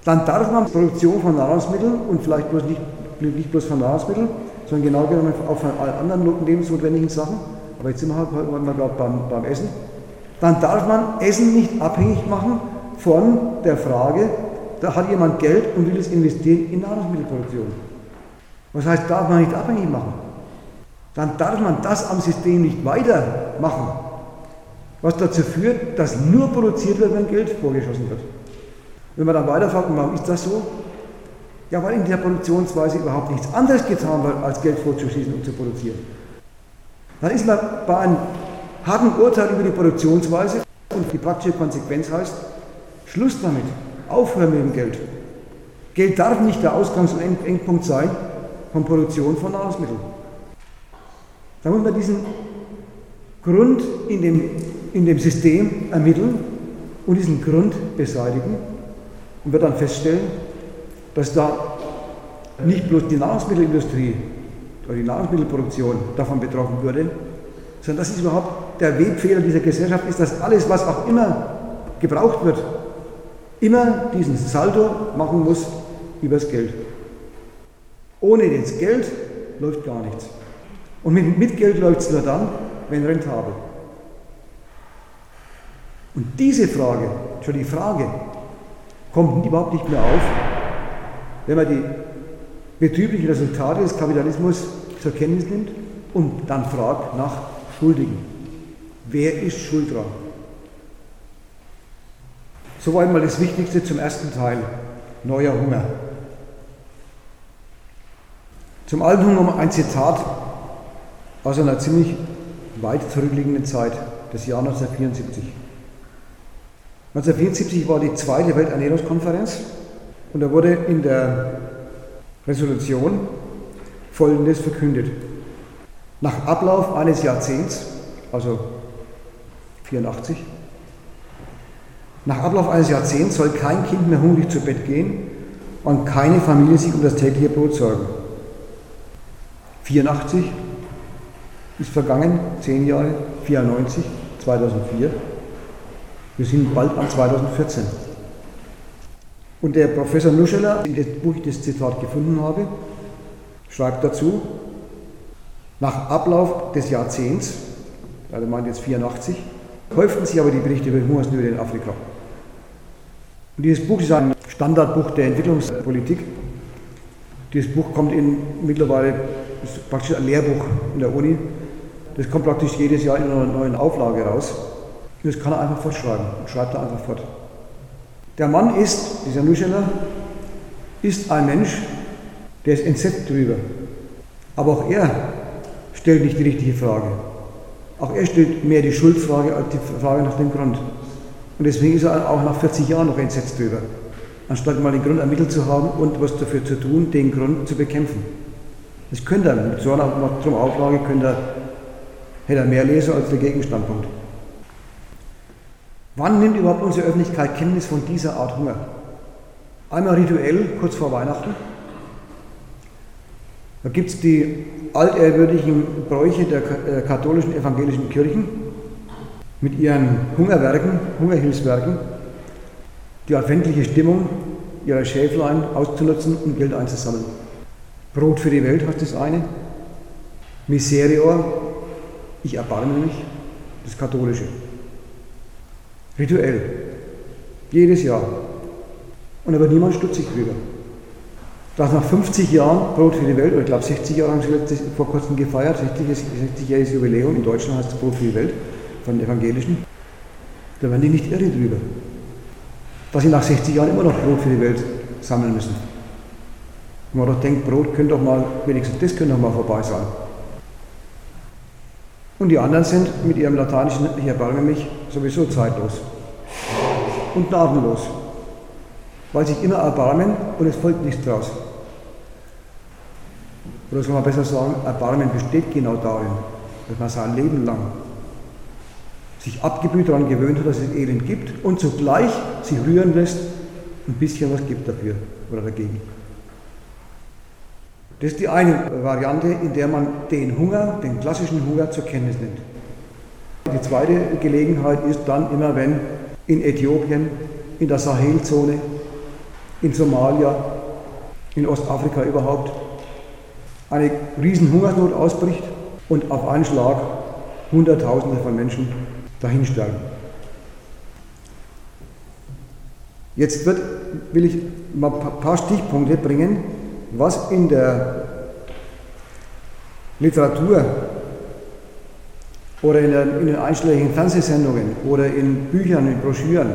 Dann darf man Produktion von Nahrungsmitteln und vielleicht bloß nicht, nicht bloß von Nahrungsmitteln, sondern genau genommen auch von allen anderen lebensnotwendigen Sachen, aber jetzt sind wir halt mal beim, beim Essen, dann darf man Essen nicht abhängig machen von der Frage, da hat jemand Geld und will es investieren in Nahrungsmittelproduktion. Was heißt, darf man nicht abhängig machen? Dann darf man das am System nicht weitermachen, was dazu führt, dass nur produziert wird, wenn Geld vorgeschossen wird. Wenn man dann weiterfragt, warum ist das so? Ja, weil in der Produktionsweise überhaupt nichts anderes getan wird, als Geld vorzuschießen und zu produzieren. Dann ist man bei einem harten Urteil über die Produktionsweise und die praktische Konsequenz heißt, Schluss damit, aufhören mit dem Geld. Geld darf nicht der Ausgangs- und Endpunkt sein von Produktion von Nahrungsmitteln. Da muss man diesen Grund in dem, in dem System ermitteln und diesen Grund beseitigen und wird dann feststellen, dass da nicht bloß die Nahrungsmittelindustrie oder die Nahrungsmittelproduktion davon betroffen würde, sondern dass es überhaupt der Webfehler dieser Gesellschaft ist, dass alles, was auch immer gebraucht wird, immer diesen Saldo machen muss übers Geld. Ohne das Geld läuft gar nichts. Und mit, mit Geld läuft es nur dann, wenn rentabel. Und diese Frage, schon die Frage, kommt überhaupt nicht mehr auf, wenn man die betrieblichen Resultate des Kapitalismus zur Kenntnis nimmt und dann fragt nach Schuldigen. Wer ist schuld dran? Soweit mal das Wichtigste zum ersten Teil, neuer Hunger. Zum alten Hunger ein Zitat aus einer ziemlich weit zurückliegenden Zeit, das Jahr 1974. 1974 war die zweite Welternährungskonferenz und da wurde in der Resolution Folgendes verkündet. Nach Ablauf eines Jahrzehnts, also 84, nach Ablauf eines Jahrzehnts soll kein Kind mehr hungrig zu Bett gehen und keine Familie sich um das tägliche Brot sorgen. 84 ist vergangen, zehn Jahre, 94, 2004. Wir sind bald an 2014. Und der Professor Nuscheler, in dem Buch ich das Zitat gefunden habe, schreibt dazu, nach Ablauf des Jahrzehnts, also meint jetzt 84, häuften sich aber die Berichte über Hungersnöte in Afrika. Und dieses Buch ist ein Standardbuch der Entwicklungspolitik. Dieses Buch kommt in mittlerweile, ist praktisch ein Lehrbuch in der Uni. Das kommt praktisch jedes Jahr in einer neuen Auflage raus. Das kann er einfach fortschreiben und schreibt er einfach fort. Der Mann ist, dieser Nuscheler, ist ein Mensch, der ist entsetzt drüber. Aber auch er stellt nicht die richtige Frage. Auch er stellt mehr die Schuldfrage als die Frage nach dem Grund. Und deswegen ist er auch nach 40 Jahren noch entsetzt drüber. Anstatt mal den Grund ermittelt zu haben und was dafür zu tun, den Grund zu bekämpfen. Das könnte er, mit so einer Auflage könnte er, hätte er mehr Leser als der Gegenstandpunkt. Wann nimmt überhaupt unsere Öffentlichkeit Kenntnis von dieser Art Hunger? Einmal rituell, kurz vor Weihnachten. Da gibt es die altehrwürdigen Bräuche der äh, katholischen evangelischen Kirchen mit ihren Hungerwerken, Hungerhilfswerken, die adventliche Stimmung ihrer Schäflein auszunutzen und Geld einzusammeln. Brot für die Welt heißt das eine. Miserior, ich erbarme mich, das katholische. Rituell. Jedes Jahr. Und da wird niemand stutzig drüber. Dass nach 50 Jahren Brot für die Welt, oder ich glaube 60 Jahre haben sie vor kurzem gefeiert, 60-jähriges Jubiläum, in Deutschland heißt es Brot für die Welt, von den Evangelischen, da werden die nicht irre drüber. Dass sie nach 60 Jahren immer noch Brot für die Welt sammeln müssen. Und man doch denkt, Brot könnte doch mal, wenigstens das könnte doch mal vorbei sein. Und die anderen sind mit ihrem lateinischen Ich erbarme mich sowieso zeitlos und gnadenlos, weil sich immer erbarmen und es folgt nichts draus. Oder soll man besser sagen, Erbarmen besteht genau darin, dass man sein Leben lang sich abgebüht daran gewöhnt hat, dass es Elend gibt und zugleich sich rühren lässt, ein bisschen was gibt dafür oder dagegen. Das ist die eine Variante, in der man den Hunger, den klassischen Hunger zur Kenntnis nimmt. Die zweite Gelegenheit ist dann immer, wenn in Äthiopien, in der Sahelzone in Somalia, in Ostafrika überhaupt, eine riesen Hungersnot ausbricht und auf einen Schlag Hunderttausende von Menschen dahin sterben. Jetzt wird, will ich mal ein paar Stichpunkte bringen, was in der Literatur oder in, der, in den einschlägigen Fernsehsendungen oder in Büchern, in Broschüren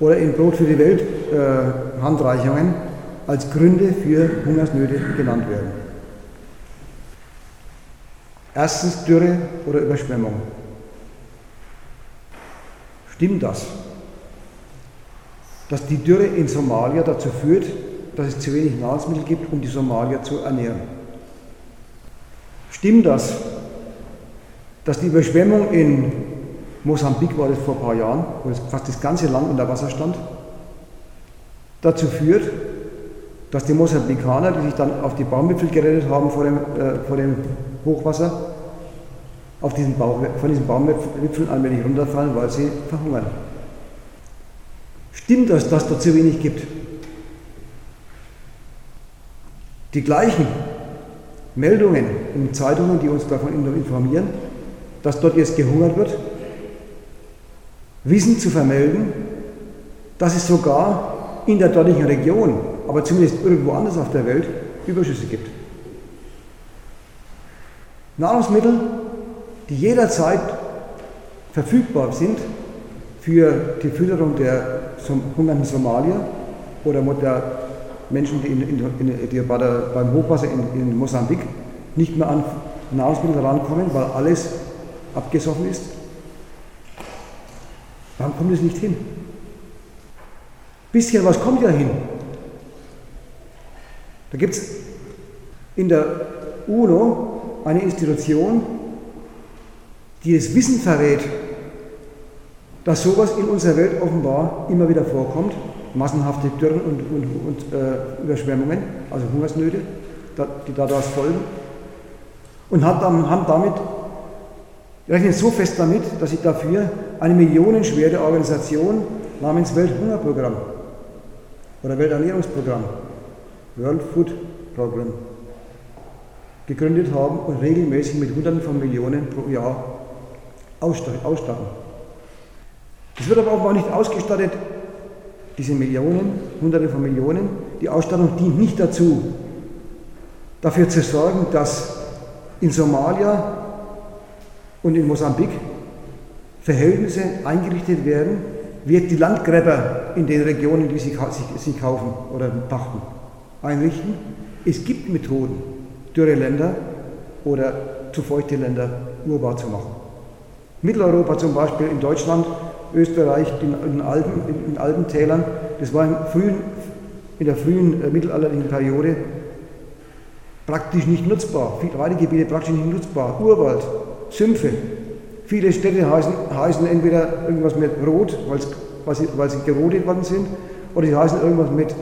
oder in Brot für die Welt äh, Handreichungen als Gründe für Hungersnöte genannt werden. Erstens Dürre oder Überschwemmung. Stimmt das? Dass die Dürre in Somalia dazu führt, dass es zu wenig Nahrungsmittel gibt, um die Somalier zu ernähren. Stimmt das, dass die Überschwemmung in Mosambik war das vor ein paar Jahren, wo fast das ganze Land unter Wasser stand, dazu führt, dass die Mosambikaner, die sich dann auf die Baumwipfel gerettet haben vor dem, äh, vor dem Hochwasser, auf diesen Bauch, von diesen Baumwipfeln allmählich runterfallen, weil sie verhungern. Stimmt das, dass da zu wenig gibt? Die gleichen Meldungen in Zeitungen, die uns davon informieren, dass dort jetzt gehungert wird, wissen zu vermelden, dass es sogar in der dortigen Region, aber zumindest irgendwo anders auf der Welt, Überschüsse gibt. Nahrungsmittel, die jederzeit verfügbar sind für die Fütterung der hungernden Somalier oder der Menschen, die, in, in, die bei der, beim Hochwasser in, in Mosambik nicht mehr an Nahrungsmittel rankommen, weil alles abgesoffen ist. Warum kommt es nicht hin? Bisschen was kommt ja hin. Da gibt es in der UNO eine Institution, die das Wissen verrät, dass sowas in unserer Welt offenbar immer wieder vorkommt, massenhafte Dürren und, und, und äh, Überschwemmungen, also Hungersnöte, die daraus folgen, und haben damit rechnen so fest damit, dass sie dafür eine millionenschwere Organisation namens Welthungerprogramm oder Welternährungsprogramm, World Food Program, gegründet haben und regelmäßig mit Hunderten von Millionen pro Jahr ausstatten. Es wird aber auch nicht ausgestattet, diese Millionen, Hunderte von Millionen, die Ausstattung dient nicht dazu, dafür zu sorgen, dass in Somalia und in Mosambik Verhältnisse eingerichtet werden, wie die Landgräber in den Regionen, die sie, sie kaufen oder pachten, einrichten. Es gibt Methoden, dürre Länder oder zu feuchte Länder urbar zu machen. Mitteleuropa zum Beispiel, in Deutschland, Österreich, in, Alpen, in Alpentälern, das war im frühen, in der frühen äh, mittelalterlichen Periode praktisch nicht nutzbar. Viele Weidegebiete praktisch nicht nutzbar. Urwald, Sümpfe. Viele Städte heißen, heißen entweder irgendwas mit Rot, weil sie, weil sie gerodet worden sind, oder sie heißen irgendwas mit,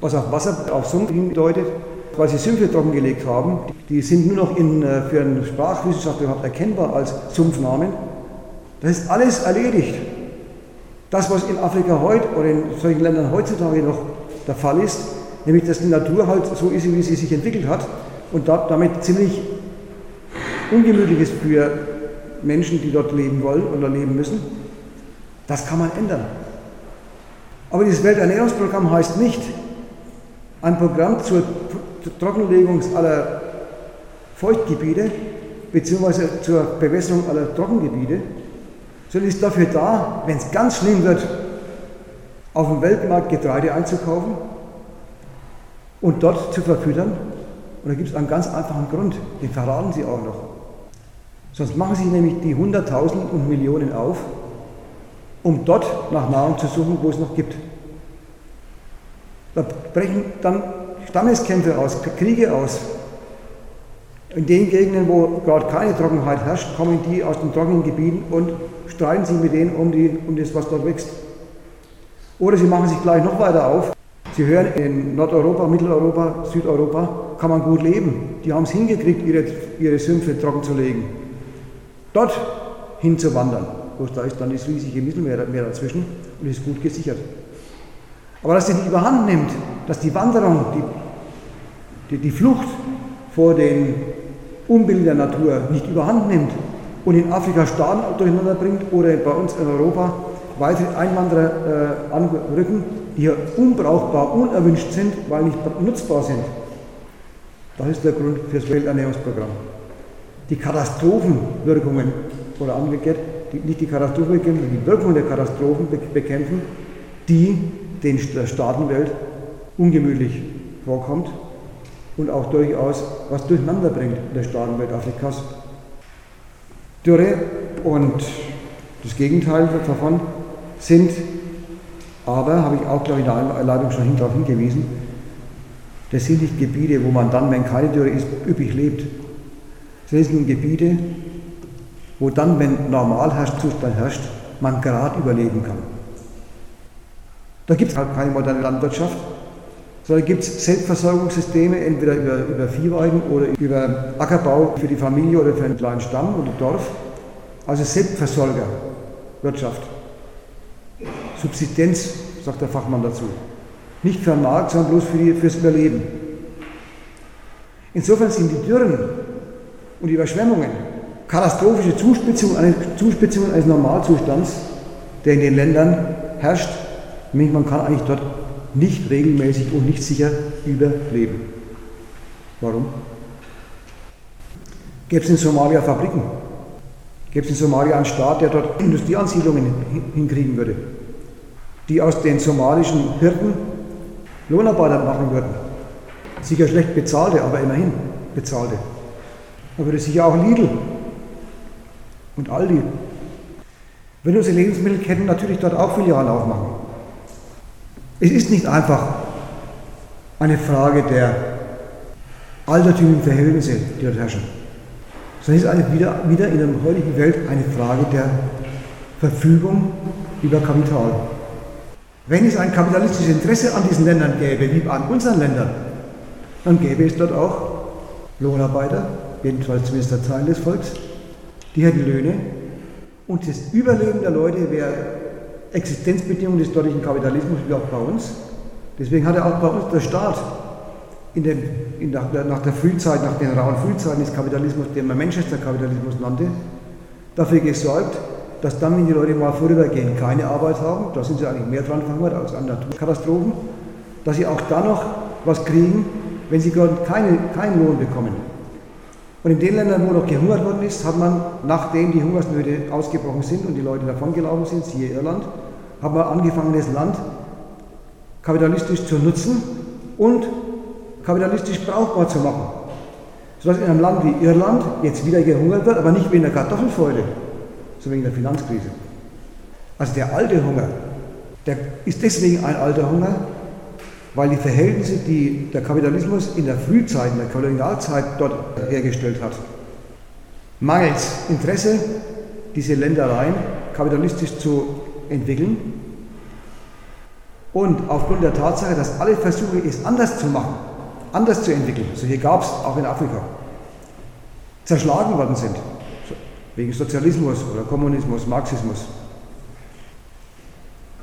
was auf Wasser, auf Sumpf hindeutet, weil sie Sümpfe trockengelegt haben. Die sind nur noch in, äh, für einen Sprachwissenschaftler überhaupt erkennbar als Sumpfnamen. Das ist alles erledigt. Das, was in Afrika heute oder in solchen Ländern heutzutage noch der Fall ist, nämlich dass die Natur halt so ist, wie sie sich entwickelt hat und da, damit ziemlich ungemütlich ist für Menschen, die dort leben wollen oder leben müssen, das kann man ändern. Aber dieses Welternährungsprogramm heißt nicht ein Programm zur Trockenlegung aller Feuchtgebiete bzw. zur Bewässerung aller Trockengebiete, sondern ist dafür da, wenn es ganz schlimm wird, auf dem Weltmarkt Getreide einzukaufen und dort zu verfüttern. Und da gibt es einen ganz einfachen Grund, den verraten sie auch noch. Sonst machen sich nämlich die Hunderttausenden und Millionen auf, um dort nach Nahrung zu suchen, wo es noch gibt. Da brechen dann Stammeskämpfe aus, Kriege aus. In den Gegenden, wo gerade keine Trockenheit herrscht, kommen die aus den trockenen Gebieten und streiten sich mit denen um, die, um das, was dort wächst. Oder sie machen sich gleich noch weiter auf. Sie hören, in Nordeuropa, Mitteleuropa, Südeuropa kann man gut leben. Die haben es hingekriegt, ihre, ihre Sümpfe trocken zu legen dort hinzuwandern. Bloß da ist dann das riesige Mittelmeer dazwischen und ist gut gesichert. Aber dass sie nicht überhand nimmt, dass die Wanderung, die, die, die Flucht vor den Unbilden der Natur nicht überhand nimmt und in Afrika Staaten durcheinander bringt oder bei uns in Europa weitere Einwanderer äh, anrücken, die hier unbrauchbar, unerwünscht sind, weil nicht nutzbar sind. Das ist der Grund für das Welternährungsprogramm. Die Katastrophenwirkungen, oder umgekehrt, nicht die Katastrophenwirkungen, sondern die Wirkungen der Katastrophen bekämpfen, die den der Staatenwelt ungemütlich vorkommt und auch durchaus was durcheinander bringt in der Staatenwelt Afrikas. Dürre und das Gegenteil davon sind aber, habe ich auch, glaube ich, in der Einleitung schon darauf hingewiesen, das sind nicht Gebiete, wo man dann, wenn keine Dürre ist, üppig lebt. Das sind Gebiete, wo dann, wenn Normalherrschzustand herrscht, man gerade überleben kann. Da gibt es halt keine moderne Landwirtschaft, sondern gibt es Selbstversorgungssysteme, entweder über, über Viehweiden oder über Ackerbau für die Familie oder für einen kleinen Stamm oder Dorf. Also Selbstversorgerwirtschaft. Subsistenz, sagt der Fachmann dazu. Nicht für den Markt, sondern bloß für die, fürs Überleben. Insofern sind die Dürren und Überschwemmungen katastrophische Zuspitzungen eines, Zuspitzungen eines Normalzustands, der in den Ländern herrscht. Nämlich man kann eigentlich dort nicht regelmäßig und nicht sicher überleben. Warum? Gäbe es in Somalia Fabriken? Gäbe es in Somalia einen Staat, der dort Industrieansiedlungen hinkriegen würde? die aus den somalischen Hirten Lohnarbeiter machen würden. Sicher schlecht bezahlte, aber immerhin bezahlte. Da würde sicher auch Lidl und Aldi. Wenn unsere Lebensmittelketten natürlich dort auch Filialen aufmachen. Es ist nicht einfach eine Frage der altertümlichen Verhältnisse, die dort herrschen, sondern es ist wieder, wieder in der heutigen Welt eine Frage der Verfügung über Kapital. Wenn es ein kapitalistisches Interesse an diesen Ländern gäbe, wie an unseren Ländern, dann gäbe es dort auch Lohnarbeiter, jedenfalls zumindest der Teil des Volks, die hätten Löhne und das Überleben der Leute wäre Existenzbedingung des dortigen Kapitalismus wie auch bei uns. Deswegen hat er auch bei uns der Staat in den, in nach, der, nach der Frühzeit, nach den rauen Frühzeiten des Kapitalismus, den man Manchester-Kapitalismus nannte, dafür gesorgt, dass dann, wenn die Leute mal vorübergehend keine Arbeit haben, da sind sie eigentlich mehr dran verhungert als an Naturkatastrophen, dass sie auch dann noch was kriegen, wenn sie gerade keine, keinen Lohn bekommen. Und in den Ländern, wo noch gehungert worden ist, hat man, nachdem die Hungersnöte ausgebrochen sind und die Leute davongelaufen sind, siehe Irland, hat man angefangen, das Land kapitalistisch zu nutzen und kapitalistisch brauchbar zu machen. Sodass in einem Land wie Irland jetzt wieder gehungert wird, aber nicht wegen der Kartoffelfäule, so wegen der Finanzkrise. Also der alte Hunger, der ist deswegen ein alter Hunger, weil die Verhältnisse, die der Kapitalismus in der Frühzeit, in der Kolonialzeit dort hergestellt hat, mangels Interesse, diese Ländereien kapitalistisch zu entwickeln. Und aufgrund der Tatsache, dass alle Versuche, es anders zu machen, anders zu entwickeln, solche gab es auch in Afrika, zerschlagen worden sind. Wegen Sozialismus oder Kommunismus, Marxismus.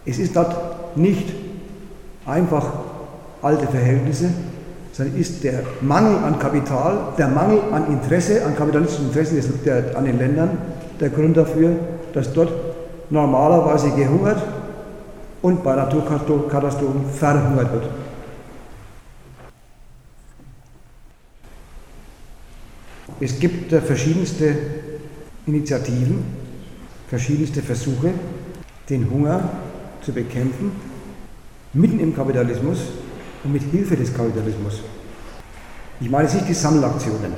Es ist dort nicht einfach alte Verhältnisse, sondern ist der Mangel an Kapital, der Mangel an Interesse, an kapitalistischen Interessen der, an den Ländern der Grund dafür, dass dort normalerweise gehungert und bei Naturkatastrophen verhungert wird. Es gibt verschiedenste Initiativen, verschiedenste Versuche, den Hunger zu bekämpfen, mitten im Kapitalismus und mit Hilfe des Kapitalismus. Ich meine nicht die Sammelaktionen,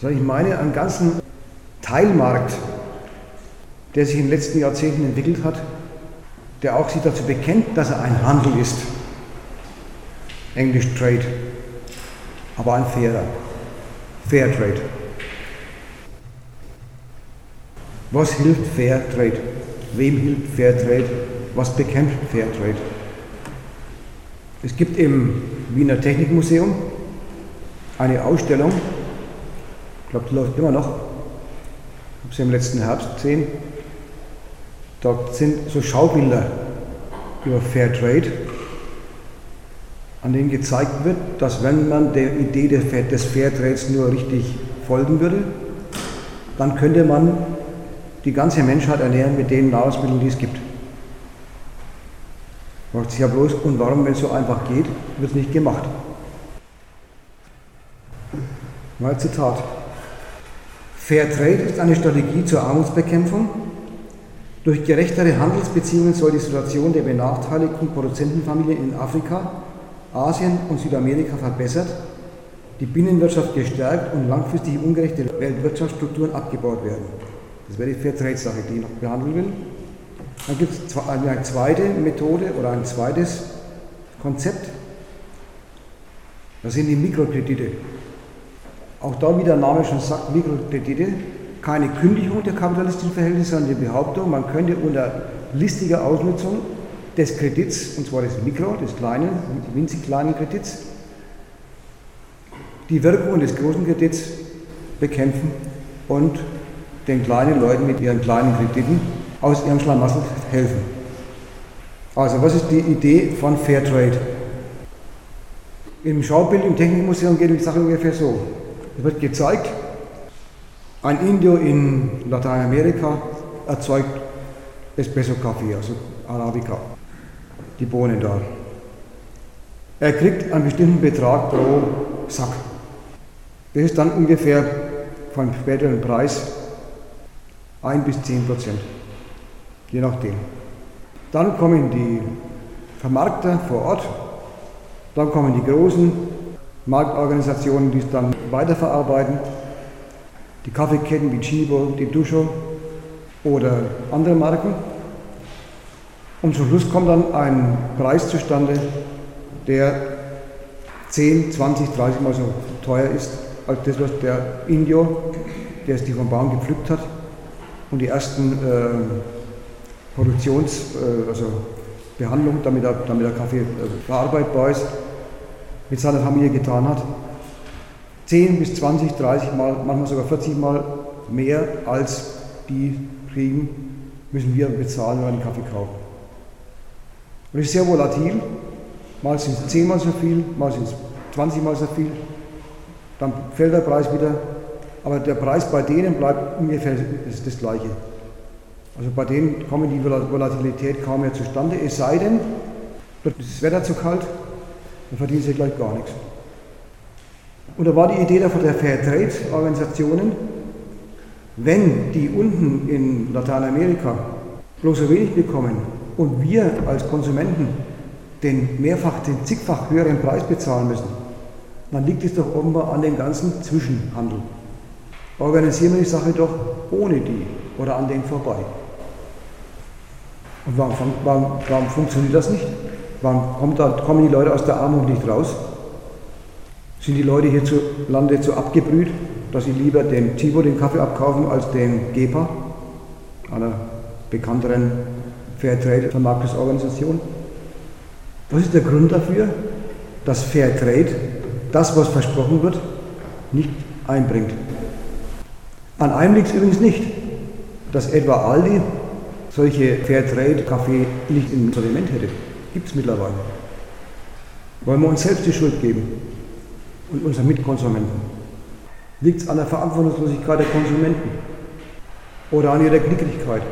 sondern ich meine einen ganzen Teilmarkt, der sich in den letzten Jahrzehnten entwickelt hat, der auch sich dazu bekennt, dass er ein Handel ist. Englisch Trade, aber ein fairer. Fair Trade. Was hilft Fair Trade? Wem hilft Fair Trade? Was bekämpft Fair Trade? Es gibt im Wiener Technikmuseum eine Ausstellung, ich glaube, die läuft immer noch, ich habe sie im letzten Herbst gesehen. Da sind so Schaubilder über Fair Trade, an denen gezeigt wird, dass wenn man der Idee des Fairtrades nur richtig folgen würde, dann könnte man die ganze Menschheit ernähren mit den Nahrungsmitteln, die es gibt. Fragt sich ja bloß, und warum, wenn es so einfach geht, wird es nicht gemacht? Mal Zitat. Fairtrade ist eine Strategie zur Armutsbekämpfung. Durch gerechtere Handelsbeziehungen soll die Situation der benachteiligten Produzentenfamilien in Afrika Asien und Südamerika verbessert, die Binnenwirtschaft gestärkt und langfristig ungerechte Weltwirtschaftsstrukturen abgebaut werden. Das wäre die Fairtrade-Sache, die ich noch behandeln will. Dann gibt es eine zweite Methode oder ein zweites Konzept. Das sind die Mikrokredite. Auch da, wie der Name schon sagt, Mikrokredite. Keine Kündigung der kapitalistischen Verhältnisse, sondern die Behauptung, man könnte unter listiger Ausnutzung des Kredits, und zwar des Mikro, des kleinen, winzig kleinen Kredits, die Wirkung des großen Kredits bekämpfen und den kleinen Leuten mit ihren kleinen Krediten aus ihrem Schlamassel helfen. Also, was ist die Idee von Fairtrade? Im Schaubild im Technikmuseum geht die Sache ungefähr so. Es wird gezeigt, ein Indio in Lateinamerika erzeugt Espresso-Kaffee, also Arabica die Bohnen da. Er kriegt einen bestimmten Betrag pro Sack. Das ist dann ungefähr vom späteren Preis 1 bis 10 Prozent, je nachdem. Dann kommen die Vermarkter vor Ort, dann kommen die großen Marktorganisationen, die es dann weiterverarbeiten, die Kaffeeketten wie Chibo, die Duscho oder andere Marken. Und zum Schluss kommt dann ein Preis zustande, der 10, 20, 30 Mal so teuer ist als das, was der Indio, der es die vom Baum gepflückt hat und die ersten äh, Produktions-, äh, also Behandlung, damit der, damit der Kaffee äh, verarbeitbar ist, mit seiner Familie getan hat. 10 bis 20, 30 Mal, manchmal sogar 40 Mal mehr als die kriegen, müssen wir bezahlen, wenn wir den Kaffee kaufen. Und ist sehr volatil. Mal sind es zehnmal so viel, mal sind es 20 mal so viel. Dann fällt der Preis wieder. Aber der Preis bei denen bleibt ungefähr das, das gleiche. Also bei denen kommen die Volatilität kaum mehr zustande, es sei denn, wird das Wetter zu kalt, dann verdienen sie gleich gar nichts. Und da war die Idee der Fairtrade-Organisationen, wenn die unten in Lateinamerika bloß so wenig bekommen, und wir als Konsumenten den mehrfach, den zigfach höheren Preis bezahlen müssen, dann liegt es doch offenbar an dem ganzen Zwischenhandel. Organisieren wir die Sache doch ohne die oder an denen vorbei. Und warum, warum, warum funktioniert das nicht? Warum da, kommen die Leute aus der Armut nicht raus? Sind die Leute hierzulande so abgebrüht, dass sie lieber den Tibo den Kaffee abkaufen als den Gepa, einer bekannteren Fairtrade Vermarktungsorganisation. Was ist der Grund dafür, dass Fairtrade das, was versprochen wird, nicht einbringt? An einem liegt es übrigens nicht, dass etwa Aldi solche Fairtrade-Kaffee nicht im Sortiment hätte. Gibt es mittlerweile. Wollen wir uns selbst die Schuld geben und unseren Mitkonsumenten? Liegt es an der Verantwortungslosigkeit der Konsumenten oder an ihrer Knickrigkeit?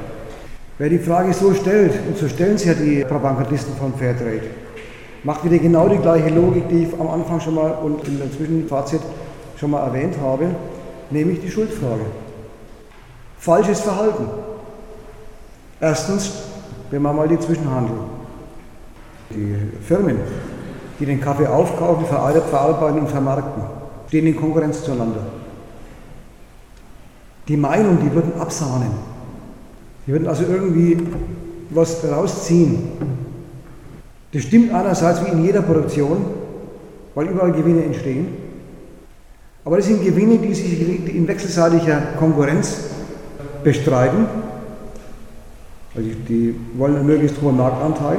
Wer die Frage so stellt, und so stellen sie ja die Propagandisten von Fairtrade, macht wieder genau die gleiche Logik, die ich am Anfang schon mal und in der Zwischenfazit schon mal erwähnt habe, nämlich die Schuldfrage. Falsches Verhalten. Erstens, wenn man mal die Zwischenhandel, die Firmen, die den Kaffee aufkaufen, verarbeiten und vermarkten, stehen in Konkurrenz zueinander. Die Meinung, die würden absahnen, die würden also irgendwie was rausziehen. Das stimmt einerseits wie in jeder Produktion, weil überall Gewinne entstehen. Aber das sind Gewinne, die sich in wechselseitiger Konkurrenz bestreiten. Also die wollen einen möglichst hohen Marktanteil.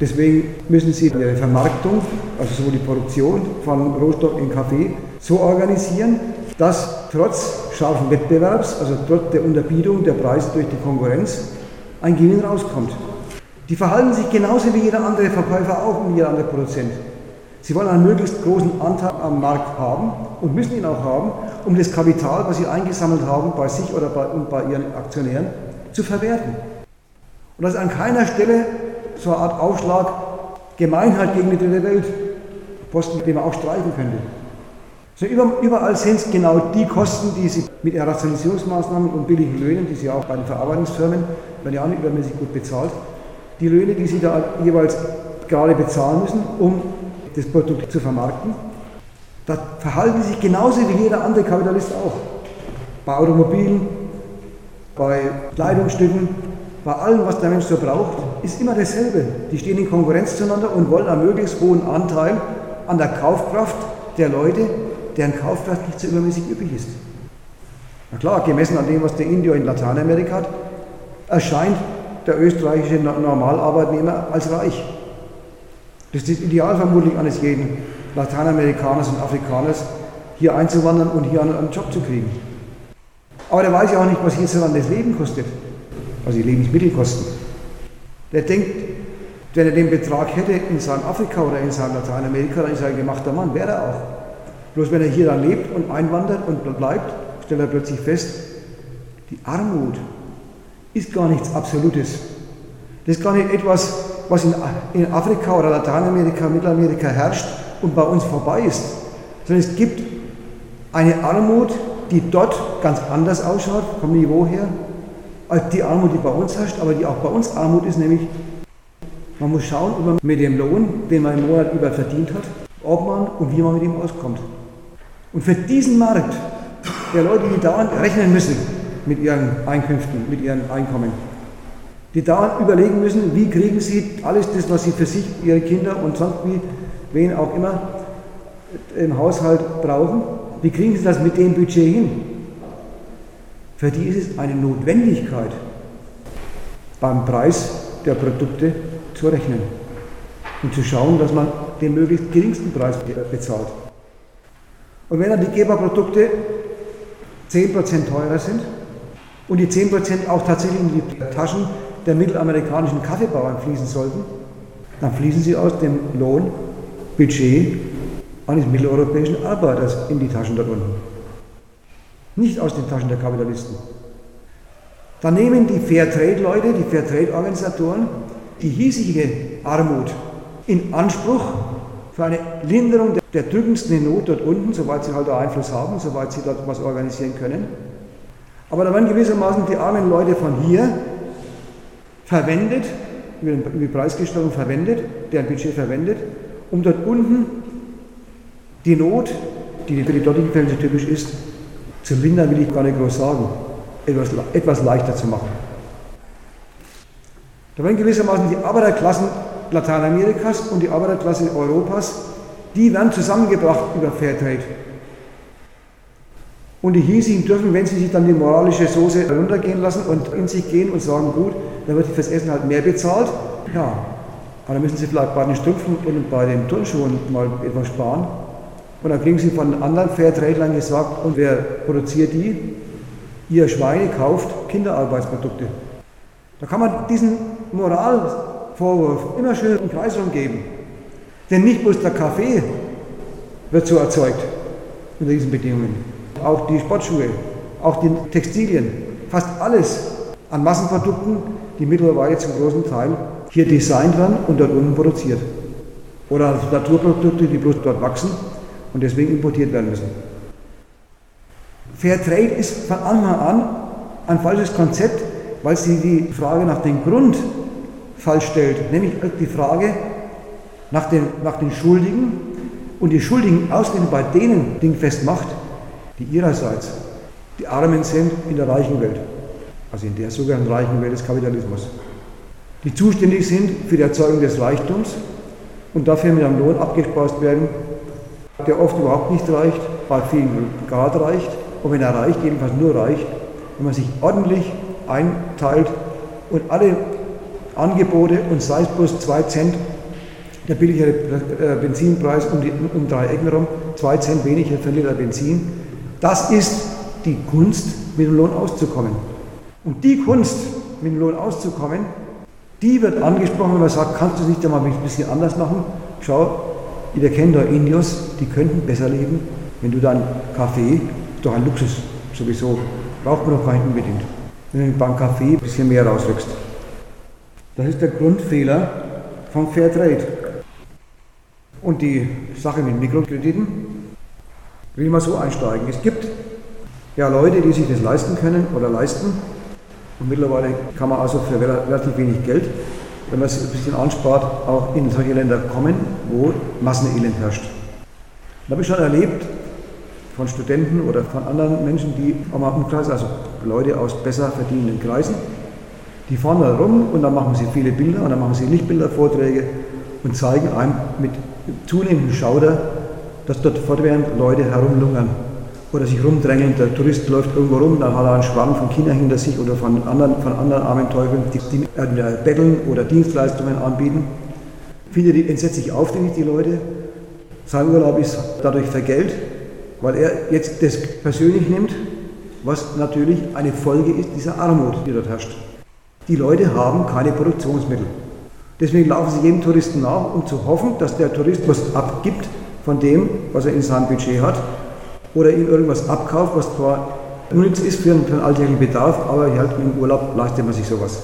Deswegen müssen sie ihre Vermarktung, also sowohl die Produktion von Rohstoff in Kaffee, so organisieren, dass trotz scharfen Wettbewerbs, also trotz der Unterbietung der Preise durch die Konkurrenz, ein Gewinn rauskommt. Die verhalten sich genauso wie jeder andere Verkäufer auch und jeder andere Produzent. Sie wollen einen möglichst großen Anteil am Markt haben und müssen ihn auch haben, um das Kapital, was sie eingesammelt haben, bei sich oder bei, bei ihren Aktionären zu verwerten. Und das ist an keiner Stelle so eine Art Aufschlag Gemeinheit gegen die dritte Welt, Posten, den man auch streichen könnte. So überall sind es genau die Kosten, die sie mit Rationalisierungsmaßnahmen und billigen Löhnen, die sie auch bei den Verarbeitungsfirmen, werden ja auch nicht übermäßig gut bezahlt, die Löhne, die sie da jeweils gerade bezahlen müssen, um das Produkt zu vermarkten, da verhalten sie sich genauso wie jeder andere Kapitalist auch. Bei Automobilen, bei Kleidungsstücken, bei allem, was der Mensch so braucht, ist immer dasselbe. Die stehen in Konkurrenz zueinander und wollen einen möglichst hohen Anteil an der Kaufkraft der Leute, deren Kaufkraft nicht so übermäßig üppig ist. Na klar, gemessen an dem, was der Indier in Lateinamerika hat, erscheint der österreichische Normalarbeitnehmer als reich. Das ist das Ideal vermutlich eines jeden Lateinamerikaners und Afrikaners, hier einzuwandern und hier einen Job zu kriegen. Aber der weiß ja auch nicht, was hierzulande das Leben kostet, also die Lebensmittelkosten. Der denkt, wenn er den Betrag hätte in seinem Afrika oder in seinem Lateinamerika, dann ist er ein gemachter Mann, wäre er auch. Bloß wenn er hier dann lebt und einwandert und bleibt, stellt er plötzlich fest, die Armut ist gar nichts Absolutes. Das ist gar nicht etwas, was in Afrika oder Lateinamerika, Mittelamerika herrscht und bei uns vorbei ist, sondern es gibt eine Armut, die dort ganz anders ausschaut, vom Niveau her, als die Armut, die bei uns herrscht, aber die auch bei uns Armut ist, nämlich man muss schauen, ob man mit dem Lohn, den man im Monat über verdient hat, ob man und wie man mit ihm auskommt. Und für diesen Markt der Leute, die dauernd rechnen müssen mit ihren Einkünften, mit ihren Einkommen, die dauernd überlegen müssen, wie kriegen sie alles das, was sie für sich, ihre Kinder und sonst wie, wen auch immer im Haushalt brauchen, wie kriegen sie das mit dem Budget hin? Für die ist es eine Notwendigkeit, beim Preis der Produkte zu rechnen und zu schauen, dass man den möglichst geringsten Preis bezahlt. Und wenn dann die Geberprodukte 10% teurer sind und die 10% auch tatsächlich in die Taschen der mittelamerikanischen Kaffeebauern fließen sollten, dann fließen sie aus dem Lohnbudget eines mitteleuropäischen Arbeiters in die Taschen dort unten. Nicht aus den Taschen der Kapitalisten. Dann nehmen die Fairtrade-Leute, die Fairtrade-Organisatoren, die hiesige Armut in Anspruch für eine Linderung der drückendsten Not dort unten, soweit sie halt da Einfluss haben, soweit sie dort was organisieren können. Aber da werden gewissermaßen die armen Leute von hier verwendet, über die Preisgestaltung verwendet, deren Budget verwendet, um dort unten die Not, die für die dortigen Fälle typisch ist, zu lindern will ich gar nicht groß sagen, etwas, etwas leichter zu machen. Da werden gewissermaßen die Arbeiterklassen Lateinamerikas und die Arbeiterklasse Europas, die werden zusammengebracht über Fairtrade. Und die hiesigen dürfen, wenn sie sich dann die moralische Soße heruntergehen lassen und in sich gehen und sagen, gut, dann wird fürs Essen halt mehr bezahlt. Ja, aber dann müssen sie vielleicht bei den Strümpfen und bei den Turnschuhen mal etwas sparen. Und dann kriegen sie von anderen Fairtradelern gesagt, und wer produziert die? Ihr Schweine kauft Kinderarbeitsprodukte. Da kann man diesen Moralvorwurf immer schön im Kreis rumgeben. Denn nicht bloß der Kaffee wird so erzeugt unter diesen Bedingungen. Auch die Sportschuhe, auch die Textilien, fast alles an Massenprodukten, die mittlerweile zum großen Teil hier designt werden und dort unten produziert. Oder Naturprodukte, die bloß dort wachsen und deswegen importiert werden müssen. Fair Trade ist von Anfang an ein falsches Konzept, weil sie die Frage nach dem Grund falsch stellt, nämlich die Frage nach den, nach den Schuldigen. Und die Schuldigen ausgerechnet bei denen dingfest macht, die ihrerseits die Armen sind in der reichen Welt, also in der sogenannten reichen Welt des Kapitalismus, die zuständig sind für die Erzeugung des Reichtums und dafür mit einem Lohn abgespeist werden, der oft überhaupt nicht reicht, bei vielen Grad reicht und wenn er reicht, jedenfalls nur reicht, wenn man sich ordentlich einteilt und alle Angebote und sei es bloß zwei Cent der billigere äh, Benzinpreis um, die, um drei Ecken rum, zwei Cent weniger für Liter Benzin. Das ist die Kunst, mit dem Lohn auszukommen. Und die Kunst, mit dem Lohn auszukommen, Die wird angesprochen, wenn man sagt, kannst du es nicht einmal ein bisschen anders machen? Schau, wir kennen da Indios, die könnten besser leben, wenn du deinen Kaffee, doch ein Luxus sowieso, braucht man doch gar nicht unbedingt, wenn du beim Kaffee ein bisschen mehr rausrückst. Das ist der Grundfehler vom Fairtrade. Und die Sache mit Mikrokrediten will mal so einsteigen. Es gibt ja Leute, die sich das leisten können oder leisten. Und mittlerweile kann man also für relativ wenig Geld, wenn man es ein bisschen anspart, auch in solche Länder kommen, wo Massenelend herrscht. Das habe ich schon erlebt von Studenten oder von anderen Menschen, die am Umkreis, also Leute aus besser verdienenden Kreisen, die fahren da rum und dann machen sie viele Bilder und dann machen sie Lichtbildervorträge und zeigen einem mit zunehmendem Schauder, dass dort fortwährend Leute herumlungern oder sich rumdrängeln. Der Tourist läuft irgendwo rum, dann hat er einen Schwarm von Kindern hinter sich oder von anderen, von anderen armen Teufeln, die, die entweder betteln oder Dienstleistungen anbieten. Viele die entsetzlich aufdringlich, die Leute. Sein Urlaub ist dadurch vergällt, weil er jetzt das persönlich nimmt, was natürlich eine Folge ist dieser Armut, die dort herrscht. Die Leute haben keine Produktionsmittel. Deswegen laufen sie jedem Touristen nach, um zu hoffen, dass der Tourist was abgibt von dem, was er in seinem Budget hat, oder ihm irgendwas abkauft, was zwar unnütz ist für einen, für einen alltäglichen Bedarf, aber halt im Urlaub leistet man sich sowas.